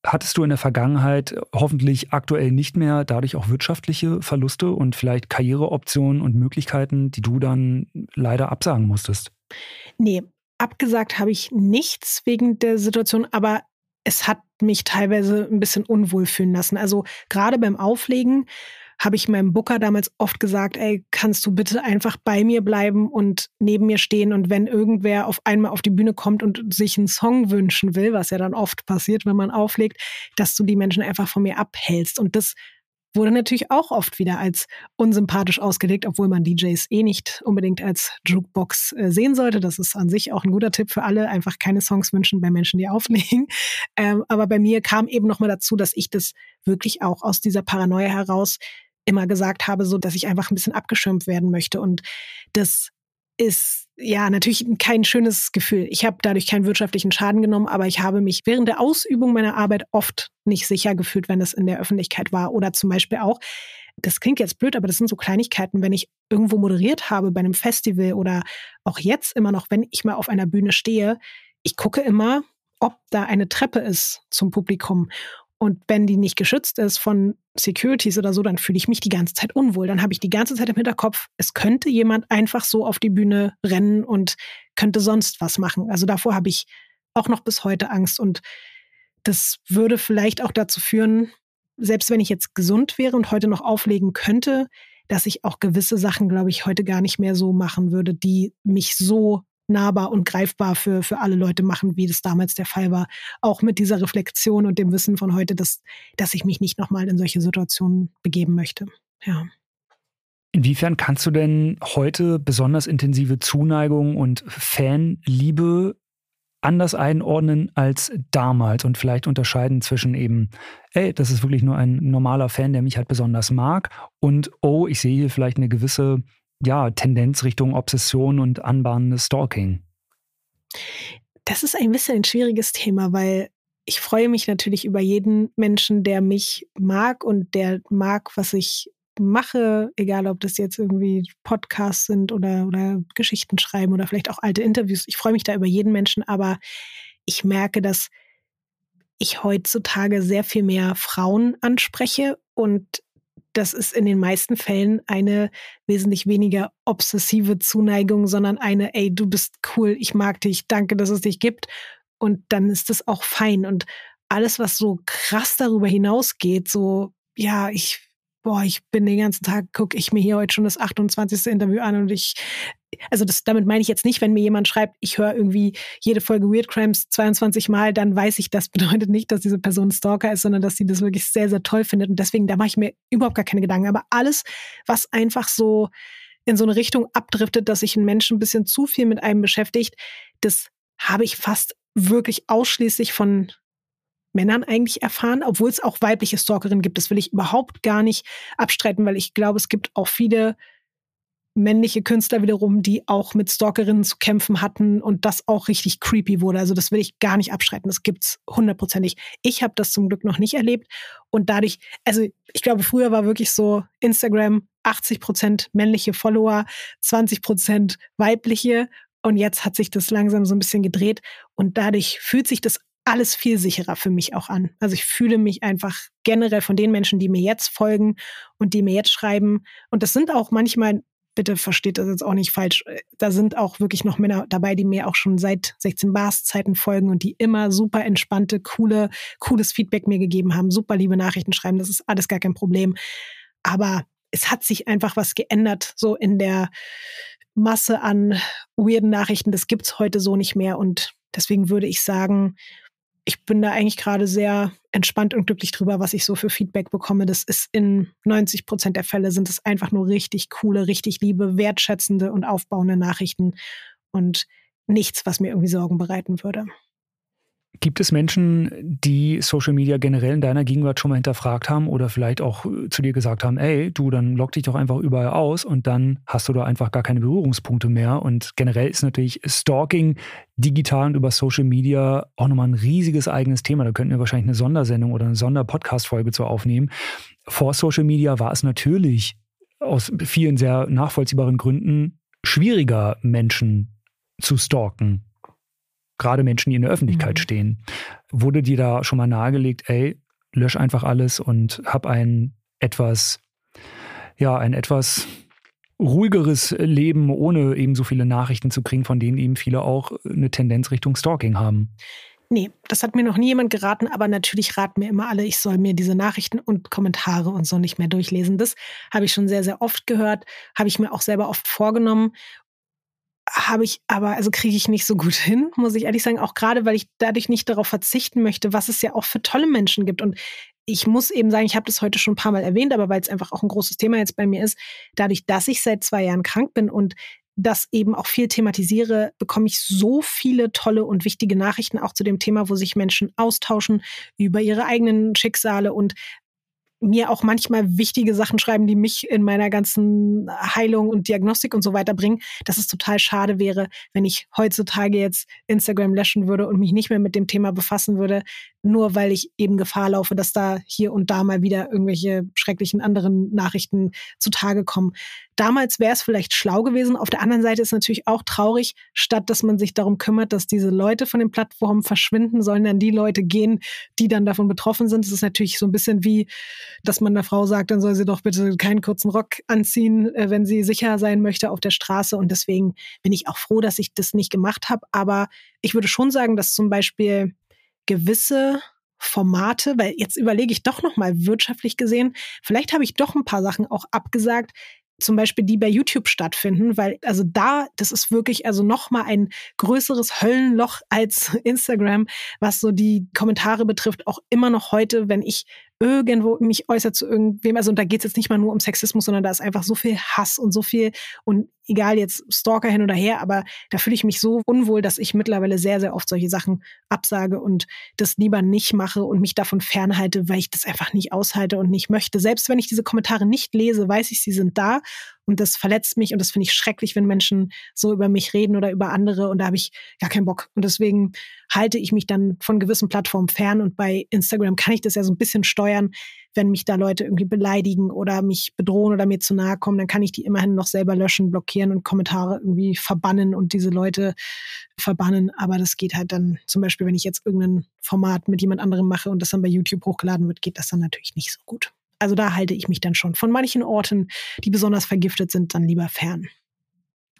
Hattest du in der Vergangenheit hoffentlich aktuell nicht mehr dadurch auch wirtschaftliche Verluste und vielleicht Karriereoptionen und Möglichkeiten, die du dann leider absagen musstest? Nee, abgesagt habe ich nichts wegen der Situation, aber es hat mich teilweise ein bisschen unwohl fühlen lassen. Also gerade beim Auflegen habe ich meinem Booker damals oft gesagt, ey, kannst du bitte einfach bei mir bleiben und neben mir stehen und wenn irgendwer auf einmal auf die Bühne kommt und sich einen Song wünschen will, was ja dann oft passiert, wenn man auflegt, dass du die Menschen einfach von mir abhältst. Und das wurde natürlich auch oft wieder als unsympathisch ausgelegt, obwohl man DJs eh nicht unbedingt als Jukebox äh, sehen sollte. Das ist an sich auch ein guter Tipp für alle. Einfach keine Songs wünschen bei Menschen, die auflegen. Ähm, aber bei mir kam eben nochmal dazu, dass ich das wirklich auch aus dieser Paranoia heraus immer gesagt habe, so dass ich einfach ein bisschen abgeschirmt werden möchte. Und das ist ja natürlich kein schönes Gefühl. Ich habe dadurch keinen wirtschaftlichen Schaden genommen, aber ich habe mich während der Ausübung meiner Arbeit oft nicht sicher gefühlt, wenn es in der Öffentlichkeit war. Oder zum Beispiel auch, das klingt jetzt blöd, aber das sind so Kleinigkeiten, wenn ich irgendwo moderiert habe bei einem Festival oder auch jetzt immer noch, wenn ich mal auf einer Bühne stehe, ich gucke immer, ob da eine Treppe ist zum Publikum. Und wenn die nicht geschützt ist von Securities oder so, dann fühle ich mich die ganze Zeit unwohl. Dann habe ich die ganze Zeit im Hinterkopf, es könnte jemand einfach so auf die Bühne rennen und könnte sonst was machen. Also davor habe ich auch noch bis heute Angst. Und das würde vielleicht auch dazu führen, selbst wenn ich jetzt gesund wäre und heute noch auflegen könnte, dass ich auch gewisse Sachen, glaube ich, heute gar nicht mehr so machen würde, die mich so nahbar und greifbar für, für alle Leute machen, wie das damals der Fall war. Auch mit dieser Reflexion und dem Wissen von heute, dass, dass ich mich nicht nochmal in solche Situationen begeben möchte. Ja. Inwiefern kannst du denn heute besonders intensive Zuneigung und Fanliebe anders einordnen als damals und vielleicht unterscheiden zwischen eben, ey, das ist wirklich nur ein normaler Fan, der mich halt besonders mag und oh, ich sehe hier vielleicht eine gewisse ja, Tendenz Richtung Obsession und anbahnendes Stalking? Das ist ein bisschen ein schwieriges Thema, weil ich freue mich natürlich über jeden Menschen, der mich mag und der mag, was ich mache, egal ob das jetzt irgendwie Podcasts sind oder, oder Geschichten schreiben oder vielleicht auch alte Interviews. Ich freue mich da über jeden Menschen, aber ich merke, dass ich heutzutage sehr viel mehr Frauen anspreche und das ist in den meisten Fällen eine wesentlich weniger obsessive Zuneigung, sondern eine, ey, du bist cool, ich mag dich, danke, dass es dich gibt. Und dann ist das auch fein. Und alles, was so krass darüber hinausgeht, so, ja, ich boah, ich bin den ganzen Tag, gucke ich mir hier heute schon das 28. Interview an und ich, also das, damit meine ich jetzt nicht, wenn mir jemand schreibt, ich höre irgendwie jede Folge Weird Crimes 22 Mal, dann weiß ich, das bedeutet nicht, dass diese Person Stalker ist, sondern dass sie das wirklich sehr, sehr toll findet und deswegen, da mache ich mir überhaupt gar keine Gedanken. Aber alles, was einfach so in so eine Richtung abdriftet, dass sich ein Mensch ein bisschen zu viel mit einem beschäftigt, das habe ich fast wirklich ausschließlich von Männern eigentlich erfahren, obwohl es auch weibliche Stalkerinnen gibt. Das will ich überhaupt gar nicht abstreiten, weil ich glaube, es gibt auch viele männliche Künstler wiederum, die auch mit Stalkerinnen zu kämpfen hatten und das auch richtig creepy wurde. Also das will ich gar nicht abstreiten. Das gibt's hundertprozentig. Ich habe das zum Glück noch nicht erlebt und dadurch, also ich glaube, früher war wirklich so Instagram 80 Prozent männliche Follower, 20 Prozent weibliche und jetzt hat sich das langsam so ein bisschen gedreht und dadurch fühlt sich das alles viel sicherer für mich auch an. Also ich fühle mich einfach generell von den Menschen, die mir jetzt folgen und die mir jetzt schreiben. Und das sind auch manchmal, bitte versteht das jetzt auch nicht falsch, äh, da sind auch wirklich noch Männer dabei, die mir auch schon seit 16 Bars Zeiten folgen und die immer super entspannte, coole, cooles Feedback mir gegeben haben, super liebe Nachrichten schreiben. Das ist alles gar kein Problem. Aber es hat sich einfach was geändert, so in der Masse an weirden Nachrichten. Das gibt's heute so nicht mehr und deswegen würde ich sagen, ich bin da eigentlich gerade sehr entspannt und glücklich drüber, was ich so für Feedback bekomme. Das ist in 90 Prozent der Fälle sind es einfach nur richtig coole, richtig liebe, wertschätzende und aufbauende Nachrichten und nichts, was mir irgendwie Sorgen bereiten würde. Gibt es Menschen, die Social Media generell in deiner Gegenwart schon mal hinterfragt haben oder vielleicht auch äh, zu dir gesagt haben, ey, du, dann log dich doch einfach überall aus und dann hast du da einfach gar keine Berührungspunkte mehr. Und generell ist natürlich Stalking digital und über Social Media auch nochmal ein riesiges eigenes Thema. Da könnten wir wahrscheinlich eine Sondersendung oder eine Sonderpodcast-Folge zu aufnehmen. Vor Social Media war es natürlich aus vielen sehr nachvollziehbaren Gründen schwieriger, Menschen zu stalken gerade Menschen, die in der Öffentlichkeit mhm. stehen. Wurde dir da schon mal nahegelegt, ey, lösch einfach alles und hab ein etwas, ja, ein etwas ruhigeres Leben, ohne eben so viele Nachrichten zu kriegen, von denen eben viele auch eine Tendenz Richtung Stalking haben. Nee, das hat mir noch nie jemand geraten, aber natürlich raten mir immer alle, ich soll mir diese Nachrichten und Kommentare und so nicht mehr durchlesen. Das habe ich schon sehr, sehr oft gehört, habe ich mir auch selber oft vorgenommen habe ich aber, also kriege ich nicht so gut hin, muss ich ehrlich sagen, auch gerade, weil ich dadurch nicht darauf verzichten möchte, was es ja auch für tolle Menschen gibt. Und ich muss eben sagen, ich habe das heute schon ein paar Mal erwähnt, aber weil es einfach auch ein großes Thema jetzt bei mir ist, dadurch, dass ich seit zwei Jahren krank bin und das eben auch viel thematisiere, bekomme ich so viele tolle und wichtige Nachrichten auch zu dem Thema, wo sich Menschen austauschen über ihre eigenen Schicksale und mir auch manchmal wichtige Sachen schreiben, die mich in meiner ganzen Heilung und Diagnostik und so weiter bringen, dass es total schade wäre, wenn ich heutzutage jetzt Instagram löschen würde und mich nicht mehr mit dem Thema befassen würde, nur weil ich eben Gefahr laufe, dass da hier und da mal wieder irgendwelche schrecklichen anderen Nachrichten zutage kommen. Damals wäre es vielleicht schlau gewesen. Auf der anderen Seite ist natürlich auch traurig, statt dass man sich darum kümmert, dass diese Leute von den Plattformen verschwinden, sollen dann die Leute gehen, die dann davon betroffen sind. Es ist natürlich so ein bisschen wie, dass man einer Frau sagt, dann soll sie doch bitte keinen kurzen Rock anziehen, äh, wenn sie sicher sein möchte auf der Straße. Und deswegen bin ich auch froh, dass ich das nicht gemacht habe. Aber ich würde schon sagen, dass zum Beispiel gewisse Formate, weil jetzt überlege ich doch noch mal wirtschaftlich gesehen, vielleicht habe ich doch ein paar Sachen auch abgesagt, zum Beispiel die bei YouTube stattfinden, weil also da, das ist wirklich also noch mal ein größeres Höllenloch als Instagram, was so die Kommentare betrifft, auch immer noch heute, wenn ich irgendwo mich äußert zu irgendwem, also und da geht es jetzt nicht mal nur um Sexismus, sondern da ist einfach so viel Hass und so viel und egal jetzt Stalker hin oder her, aber da fühle ich mich so unwohl, dass ich mittlerweile sehr, sehr oft solche Sachen absage und das lieber nicht mache und mich davon fernhalte, weil ich das einfach nicht aushalte und nicht möchte. Selbst wenn ich diese Kommentare nicht lese, weiß ich, sie sind da und das verletzt mich und das finde ich schrecklich, wenn Menschen so über mich reden oder über andere und da habe ich gar keinen Bock. Und deswegen halte ich mich dann von gewissen Plattformen fern und bei Instagram kann ich das ja so ein bisschen steuern. Wenn mich da Leute irgendwie beleidigen oder mich bedrohen oder mir zu nahe kommen, dann kann ich die immerhin noch selber löschen, blockieren und Kommentare irgendwie verbannen und diese Leute verbannen. Aber das geht halt dann zum Beispiel, wenn ich jetzt irgendein Format mit jemand anderem mache und das dann bei YouTube hochgeladen wird, geht das dann natürlich nicht so gut. Also da halte ich mich dann schon von manchen Orten, die besonders vergiftet sind, dann lieber fern.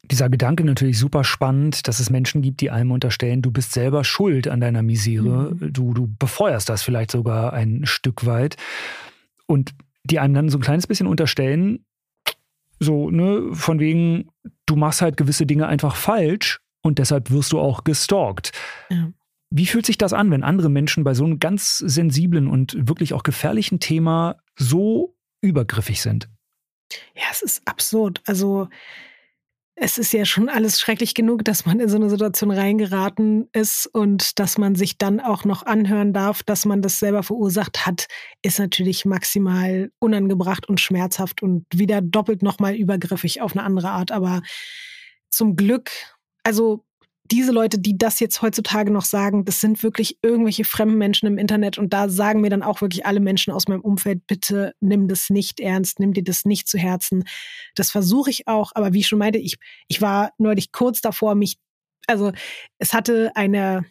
Dieser Gedanke natürlich super spannend, dass es Menschen gibt, die einem unterstellen, du bist selber schuld an deiner Misere. Mhm. Du, du befeuerst das vielleicht sogar ein Stück weit. Und die einem dann so ein kleines bisschen unterstellen, so, ne, von wegen, du machst halt gewisse Dinge einfach falsch und deshalb wirst du auch gestalkt. Ja. Wie fühlt sich das an, wenn andere Menschen bei so einem ganz sensiblen und wirklich auch gefährlichen Thema so übergriffig sind? Ja, es ist absurd. Also es ist ja schon alles schrecklich genug, dass man in so eine Situation reingeraten ist und dass man sich dann auch noch anhören darf, dass man das selber verursacht hat, ist natürlich maximal unangebracht und schmerzhaft und wieder doppelt nochmal übergriffig auf eine andere Art. Aber zum Glück, also diese Leute, die das jetzt heutzutage noch sagen, das sind wirklich irgendwelche fremden Menschen im Internet und da sagen mir dann auch wirklich alle Menschen aus meinem Umfeld, bitte nimm das nicht ernst, nimm dir das nicht zu Herzen. Das versuche ich auch, aber wie ich schon meinte, ich, ich war neulich kurz davor, mich, also es hatte eine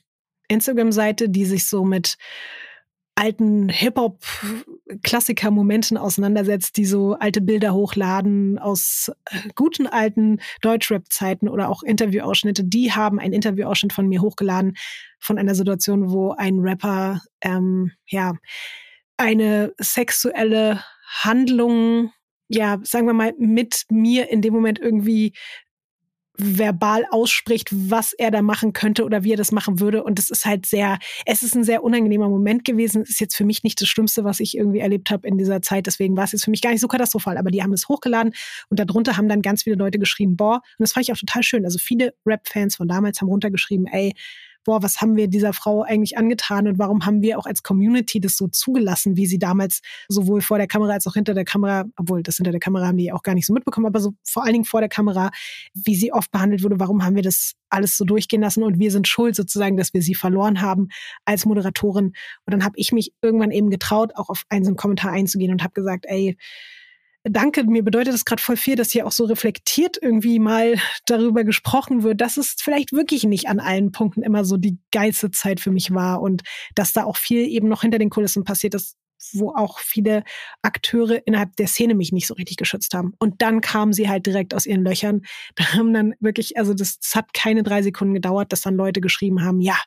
Instagram-Seite, die sich so mit alten Hip-Hop-Klassiker-Momenten auseinandersetzt, die so alte Bilder hochladen aus äh, guten alten Deutschrap-Zeiten oder auch Interviewausschnitte, die haben einen Interviewausschnitt von mir hochgeladen von einer Situation, wo ein Rapper ähm, ja eine sexuelle Handlung ja, sagen wir mal, mit mir in dem Moment irgendwie verbal ausspricht, was er da machen könnte oder wie er das machen würde. Und das ist halt sehr, es ist ein sehr unangenehmer Moment gewesen. Es ist jetzt für mich nicht das Schlimmste, was ich irgendwie erlebt habe in dieser Zeit. Deswegen war es jetzt für mich gar nicht so katastrophal. Aber die haben es hochgeladen und darunter haben dann ganz viele Leute geschrieben, boah, und das fand ich auch total schön. Also viele Rap-Fans von damals haben runtergeschrieben, ey, boah, was haben wir dieser Frau eigentlich angetan und warum haben wir auch als Community das so zugelassen, wie sie damals sowohl vor der Kamera als auch hinter der Kamera, obwohl das hinter der Kamera haben die auch gar nicht so mitbekommen, aber so vor allen Dingen vor der Kamera, wie sie oft behandelt wurde, warum haben wir das alles so durchgehen lassen und wir sind schuld sozusagen, dass wir sie verloren haben als Moderatorin. Und dann habe ich mich irgendwann eben getraut, auch auf einen so einen Kommentar einzugehen und habe gesagt, ey, danke, mir bedeutet es gerade voll viel, dass hier auch so reflektiert irgendwie mal darüber gesprochen wird, dass es vielleicht wirklich nicht an allen Punkten immer so die geilste Zeit für mich war und dass da auch viel eben noch hinter den Kulissen passiert ist, wo auch viele Akteure innerhalb der Szene mich nicht so richtig geschützt haben. Und dann kamen sie halt direkt aus ihren Löchern. Da haben dann wirklich, also das, das hat keine drei Sekunden gedauert, dass dann Leute geschrieben haben, ja,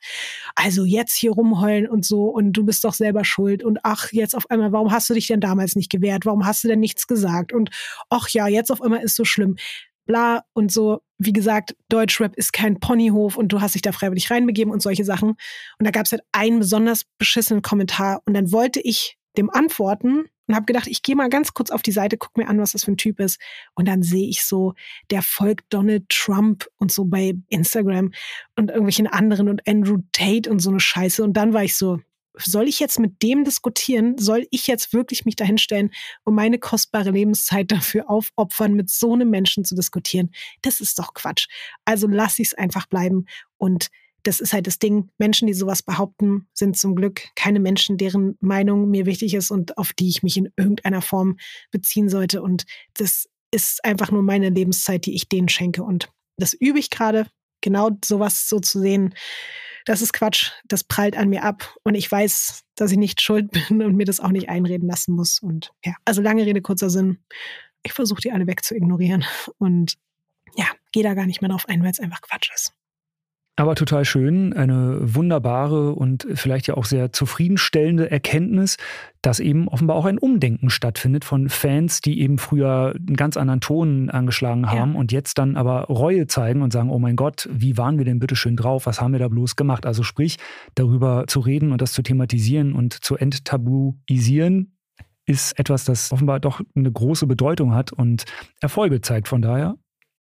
also jetzt hier rumheulen und so und du bist doch selber schuld und ach, jetzt auf einmal, warum hast du dich denn damals nicht gewehrt? Warum hast du denn nichts gesagt? Und ach ja, jetzt auf einmal ist so schlimm bla und so. Wie gesagt, Deutschrap ist kein Ponyhof und du hast dich da freiwillig reinbegeben und solche Sachen. Und da gab es halt einen besonders beschissenen Kommentar und dann wollte ich dem antworten und habe gedacht, ich gehe mal ganz kurz auf die Seite, guck mir an, was das für ein Typ ist. Und dann sehe ich so, der folgt Donald Trump und so bei Instagram und irgendwelchen anderen und Andrew Tate und so eine Scheiße. Und dann war ich so, soll ich jetzt mit dem diskutieren? Soll ich jetzt wirklich mich dahinstellen und meine kostbare Lebenszeit dafür aufopfern, mit so einem Menschen zu diskutieren? Das ist doch Quatsch. Also lass ich es einfach bleiben und das ist halt das Ding. Menschen, die sowas behaupten, sind zum Glück keine Menschen, deren Meinung mir wichtig ist und auf die ich mich in irgendeiner Form beziehen sollte. Und das ist einfach nur meine Lebenszeit, die ich denen schenke. Und das übe ich gerade, genau sowas so zu sehen. Das ist Quatsch. Das prallt an mir ab. Und ich weiß, dass ich nicht schuld bin und mir das auch nicht einreden lassen muss. Und ja, also lange Rede, kurzer Sinn. Ich versuche die alle wegzuignorieren. Und ja, gehe da gar nicht mehr drauf ein, weil es einfach Quatsch ist. Aber total schön, eine wunderbare und vielleicht ja auch sehr zufriedenstellende Erkenntnis, dass eben offenbar auch ein Umdenken stattfindet von Fans, die eben früher einen ganz anderen Ton angeschlagen haben ja. und jetzt dann aber Reue zeigen und sagen, oh mein Gott, wie waren wir denn bitte schön drauf, was haben wir da bloß gemacht? Also sprich, darüber zu reden und das zu thematisieren und zu enttabuisieren, ist etwas, das offenbar doch eine große Bedeutung hat und Erfolge zeigt. Von daher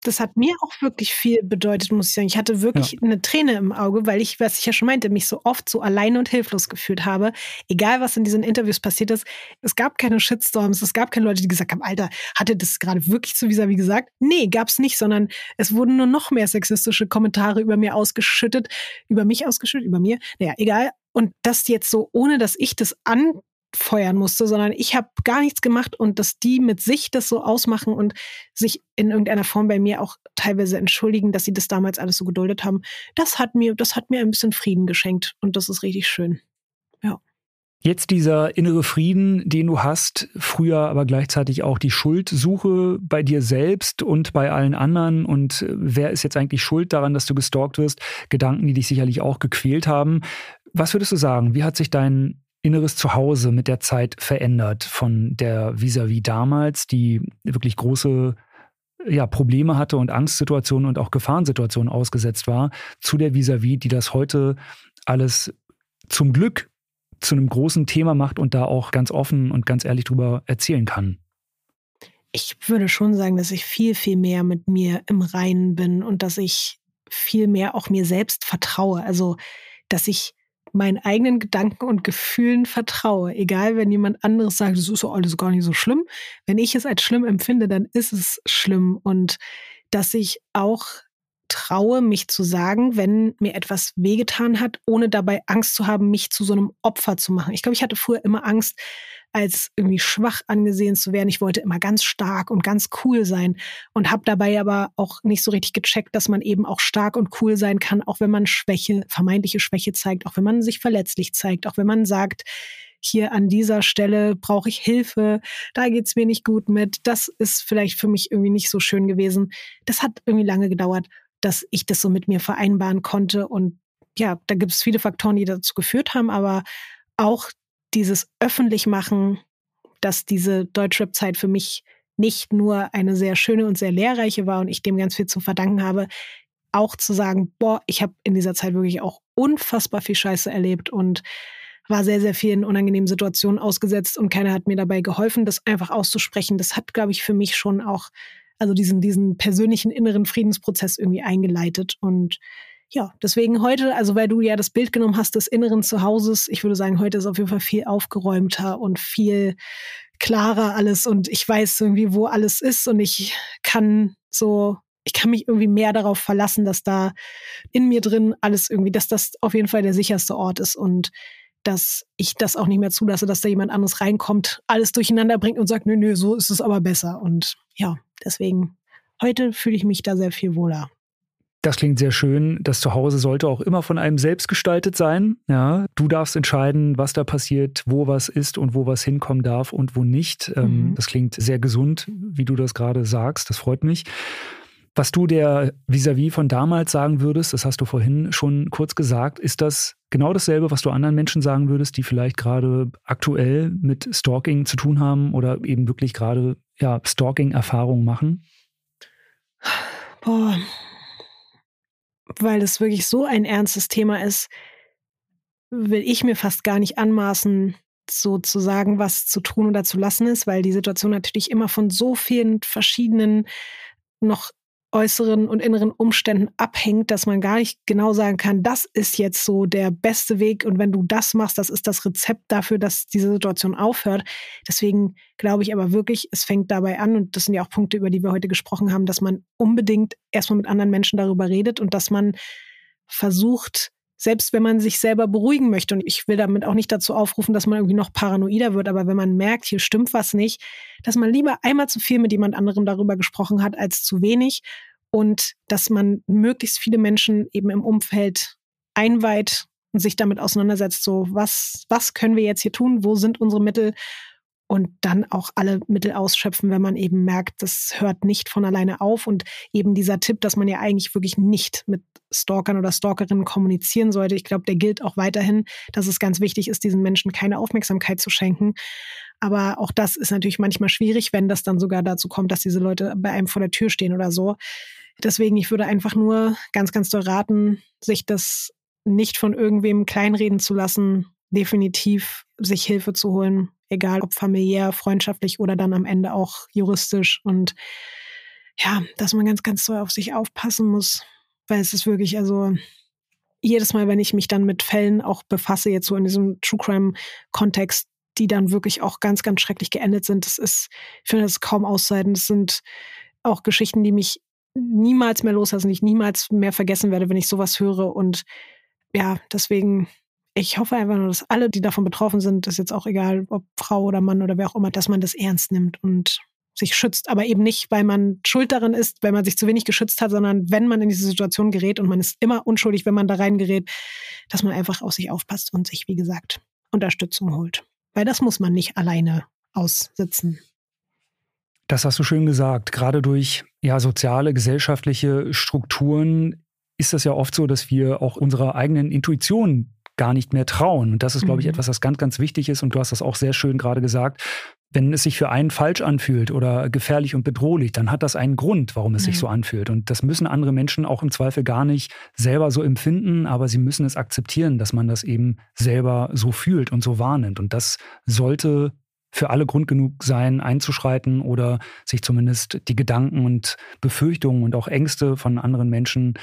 das hat mir auch wirklich viel bedeutet, muss ich sagen. Ich hatte wirklich ja. eine Träne im Auge, weil ich, was ich ja schon meinte, mich so oft so allein und hilflos gefühlt habe. Egal, was in diesen Interviews passiert ist. Es gab keine Shitstorms, es gab keine Leute, die gesagt haben, Alter, hatte das gerade wirklich zu Visa wie gesagt? Nee, gab's nicht, sondern es wurden nur noch mehr sexistische Kommentare über mir ausgeschüttet, über mich ausgeschüttet, über mir. Naja, egal. Und das jetzt so, ohne dass ich das an feuern musste, sondern ich habe gar nichts gemacht und dass die mit sich das so ausmachen und sich in irgendeiner Form bei mir auch teilweise entschuldigen, dass sie das damals alles so geduldet haben, das hat mir, das hat mir ein bisschen Frieden geschenkt und das ist richtig schön. Ja. Jetzt dieser innere Frieden, den du hast, früher aber gleichzeitig auch die Schuldsuche bei dir selbst und bei allen anderen und wer ist jetzt eigentlich schuld daran, dass du gestalkt wirst? Gedanken, die dich sicherlich auch gequält haben. Was würdest du sagen? Wie hat sich dein inneres Zuhause mit der Zeit verändert von der vis-à-vis -vis damals, die wirklich große ja, Probleme hatte und Angstsituationen und auch Gefahrensituationen ausgesetzt war, zu der vis-à-vis, -vis, die das heute alles zum Glück zu einem großen Thema macht und da auch ganz offen und ganz ehrlich drüber erzählen kann. Ich würde schon sagen, dass ich viel, viel mehr mit mir im Reinen bin und dass ich viel mehr auch mir selbst vertraue. Also, dass ich meinen eigenen Gedanken und Gefühlen vertraue. Egal, wenn jemand anderes sagt, es ist doch alles gar nicht so schlimm. Wenn ich es als schlimm empfinde, dann ist es schlimm. Und dass ich auch traue, mich zu sagen, wenn mir etwas wehgetan hat, ohne dabei Angst zu haben, mich zu so einem Opfer zu machen. Ich glaube, ich hatte früher immer Angst, als irgendwie schwach angesehen zu werden. Ich wollte immer ganz stark und ganz cool sein und habe dabei aber auch nicht so richtig gecheckt, dass man eben auch stark und cool sein kann, auch wenn man Schwäche, vermeintliche Schwäche zeigt, auch wenn man sich verletzlich zeigt, auch wenn man sagt, hier an dieser Stelle brauche ich Hilfe, da geht's mir nicht gut mit. Das ist vielleicht für mich irgendwie nicht so schön gewesen. Das hat irgendwie lange gedauert, dass ich das so mit mir vereinbaren konnte. Und ja, da gibt es viele Faktoren, die dazu geführt haben, aber auch dieses öffentlich machen, dass diese Deutschrap-Zeit für mich nicht nur eine sehr schöne und sehr lehrreiche war und ich dem ganz viel zu verdanken habe, auch zu sagen, boah, ich habe in dieser Zeit wirklich auch unfassbar viel Scheiße erlebt und war sehr, sehr vielen unangenehmen Situationen ausgesetzt und keiner hat mir dabei geholfen, das einfach auszusprechen. Das hat, glaube ich, für mich schon auch, also diesen, diesen persönlichen inneren Friedensprozess irgendwie eingeleitet. Und ja, deswegen heute, also weil du ja das Bild genommen hast des inneren Zuhauses, ich würde sagen, heute ist auf jeden Fall viel aufgeräumter und viel klarer alles. Und ich weiß irgendwie, wo alles ist. Und ich kann so, ich kann mich irgendwie mehr darauf verlassen, dass da in mir drin alles irgendwie, dass das auf jeden Fall der sicherste Ort ist. Und dass ich das auch nicht mehr zulasse, dass da jemand anderes reinkommt, alles durcheinander bringt und sagt, nö, nö, so ist es aber besser. Und ja, deswegen, heute fühle ich mich da sehr viel wohler. Das klingt sehr schön. Das Zuhause sollte auch immer von einem selbst gestaltet sein. Ja, du darfst entscheiden, was da passiert, wo was ist und wo was hinkommen darf und wo nicht. Ähm, mhm. Das klingt sehr gesund, wie du das gerade sagst. Das freut mich. Was du der vis-à-vis -vis von damals sagen würdest, das hast du vorhin schon kurz gesagt, ist das genau dasselbe, was du anderen Menschen sagen würdest, die vielleicht gerade aktuell mit Stalking zu tun haben oder eben wirklich gerade ja, Stalking-Erfahrungen machen? Boah, weil es wirklich so ein ernstes Thema ist, will ich mir fast gar nicht anmaßen, so zu sagen, was zu tun oder zu lassen ist, weil die Situation natürlich immer von so vielen verschiedenen noch äußeren und inneren Umständen abhängt, dass man gar nicht genau sagen kann, das ist jetzt so der beste Weg und wenn du das machst, das ist das Rezept dafür, dass diese Situation aufhört. Deswegen glaube ich aber wirklich, es fängt dabei an und das sind ja auch Punkte, über die wir heute gesprochen haben, dass man unbedingt erstmal mit anderen Menschen darüber redet und dass man versucht, selbst wenn man sich selber beruhigen möchte, und ich will damit auch nicht dazu aufrufen, dass man irgendwie noch paranoider wird, aber wenn man merkt, hier stimmt was nicht, dass man lieber einmal zu viel mit jemand anderem darüber gesprochen hat als zu wenig. Und dass man möglichst viele Menschen eben im Umfeld einweiht und sich damit auseinandersetzt, so was, was können wir jetzt hier tun, wo sind unsere Mittel und dann auch alle Mittel ausschöpfen, wenn man eben merkt, das hört nicht von alleine auf. Und eben dieser Tipp, dass man ja eigentlich wirklich nicht mit Stalkern oder Stalkerinnen kommunizieren sollte, ich glaube, der gilt auch weiterhin, dass es ganz wichtig ist, diesen Menschen keine Aufmerksamkeit zu schenken. Aber auch das ist natürlich manchmal schwierig, wenn das dann sogar dazu kommt, dass diese Leute bei einem vor der Tür stehen oder so. Deswegen, ich würde einfach nur ganz, ganz doll raten, sich das nicht von irgendwem kleinreden zu lassen, definitiv sich Hilfe zu holen, egal ob familiär, freundschaftlich oder dann am Ende auch juristisch. Und ja, dass man ganz, ganz doll auf sich aufpassen muss, weil es ist wirklich, also jedes Mal, wenn ich mich dann mit Fällen auch befasse, jetzt so in diesem True Crime-Kontext, die dann wirklich auch ganz, ganz schrecklich geendet sind, das ist, ich finde das kaum auszuhalten. Das sind auch Geschichten, die mich niemals mehr loslassen, die ich niemals mehr vergessen werde, wenn ich sowas höre. Und ja, deswegen ich hoffe einfach nur, dass alle, die davon betroffen sind, ist jetzt auch egal, ob Frau oder Mann oder wer auch immer, dass man das ernst nimmt und sich schützt, aber eben nicht, weil man schuld daran ist, weil man sich zu wenig geschützt hat, sondern wenn man in diese Situation gerät und man ist immer unschuldig, wenn man da reingerät, dass man einfach auf sich aufpasst und sich, wie gesagt, Unterstützung holt. Weil das muss man nicht alleine aussitzen. Das hast du schön gesagt. Gerade durch ja, soziale, gesellschaftliche Strukturen ist das ja oft so, dass wir auch unserer eigenen Intuition gar nicht mehr trauen. Und das ist, glaube ich, mhm. etwas, was ganz, ganz wichtig ist. Und du hast das auch sehr schön gerade gesagt. Wenn es sich für einen falsch anfühlt oder gefährlich und bedrohlich, dann hat das einen Grund, warum es sich so anfühlt. Und das müssen andere Menschen auch im Zweifel gar nicht selber so empfinden, aber sie müssen es akzeptieren, dass man das eben selber so fühlt und so wahrnimmt. Und das sollte für alle Grund genug sein, einzuschreiten oder sich zumindest die Gedanken und Befürchtungen und auch Ängste von anderen Menschen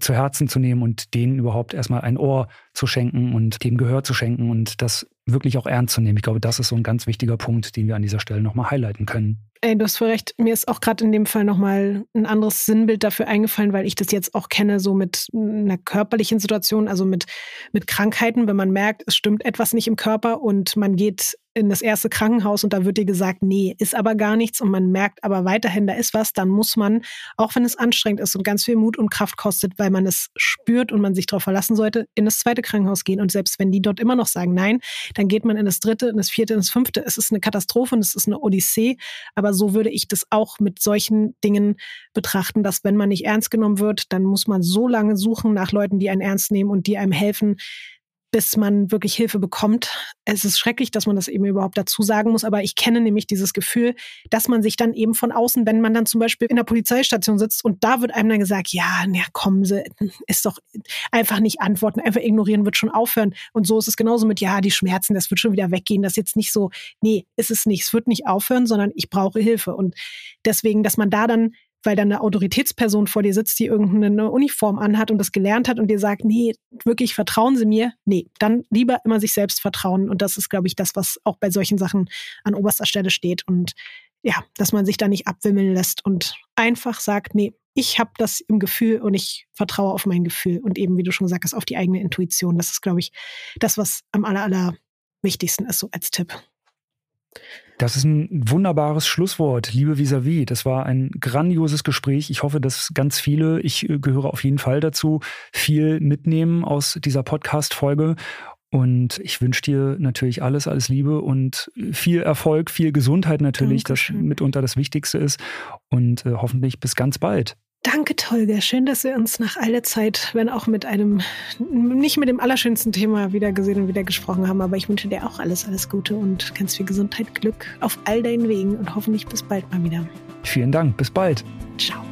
zu Herzen zu nehmen und denen überhaupt erstmal ein Ohr zu schenken und dem Gehör zu schenken und das wirklich auch ernst zu nehmen. Ich glaube, das ist so ein ganz wichtiger Punkt, den wir an dieser Stelle nochmal highlighten können. Ey, du hast voll recht. Mir ist auch gerade in dem Fall nochmal ein anderes Sinnbild dafür eingefallen, weil ich das jetzt auch kenne, so mit einer körperlichen Situation, also mit, mit Krankheiten, wenn man merkt, es stimmt etwas nicht im Körper und man geht in das erste Krankenhaus und da wird dir gesagt, nee, ist aber gar nichts und man merkt aber weiterhin, da ist was, dann muss man, auch wenn es anstrengend ist und ganz viel Mut und Kraft kostet, weil man es spürt und man sich darauf verlassen sollte, in das zweite Krankenhaus gehen. Und selbst wenn die dort immer noch sagen nein, dann geht man in das dritte, in das vierte, in das fünfte. Es ist eine Katastrophe und es ist eine Odyssee. Aber so würde ich das auch mit solchen Dingen betrachten, dass wenn man nicht ernst genommen wird, dann muss man so lange suchen nach Leuten, die einen ernst nehmen und die einem helfen, bis man wirklich Hilfe bekommt. Es ist schrecklich, dass man das eben überhaupt dazu sagen muss, aber ich kenne nämlich dieses Gefühl, dass man sich dann eben von außen, wenn man dann zum Beispiel in der Polizeistation sitzt und da wird einem dann gesagt, ja, na kommen Sie, ist doch einfach nicht antworten, einfach ignorieren wird schon aufhören. Und so ist es genauso mit, ja, die Schmerzen, das wird schon wieder weggehen, das ist jetzt nicht so, nee, ist es nicht, es wird nicht aufhören, sondern ich brauche Hilfe. Und deswegen, dass man da dann weil dann eine Autoritätsperson vor dir sitzt, die irgendeine Uniform anhat und das gelernt hat und dir sagt, nee, wirklich vertrauen Sie mir. Nee, dann lieber immer sich selbst vertrauen. Und das ist, glaube ich, das, was auch bei solchen Sachen an oberster Stelle steht. Und ja, dass man sich da nicht abwimmeln lässt und einfach sagt, nee, ich habe das im Gefühl und ich vertraue auf mein Gefühl und eben, wie du schon sagst, auf die eigene Intuition. Das ist, glaube ich, das, was am aller, aller wichtigsten ist, so als Tipp. Das ist ein wunderbares Schlusswort, liebe Vis-a-vis. Das war ein grandioses Gespräch. Ich hoffe, dass ganz viele, ich äh, gehöre auf jeden Fall dazu, viel mitnehmen aus dieser Podcast-Folge. Und ich wünsche dir natürlich alles, alles Liebe und viel Erfolg, viel Gesundheit natürlich, Dankeschön. das mitunter das Wichtigste ist. Und äh, hoffentlich bis ganz bald. Danke, Tolga. Schön, dass wir uns nach aller Zeit, wenn auch mit einem, nicht mit dem allerschönsten Thema wieder gesehen und wieder gesprochen haben. Aber ich wünsche dir auch alles, alles Gute und ganz viel Gesundheit, Glück auf all deinen Wegen und hoffentlich bis bald mal wieder. Vielen Dank. Bis bald. Ciao.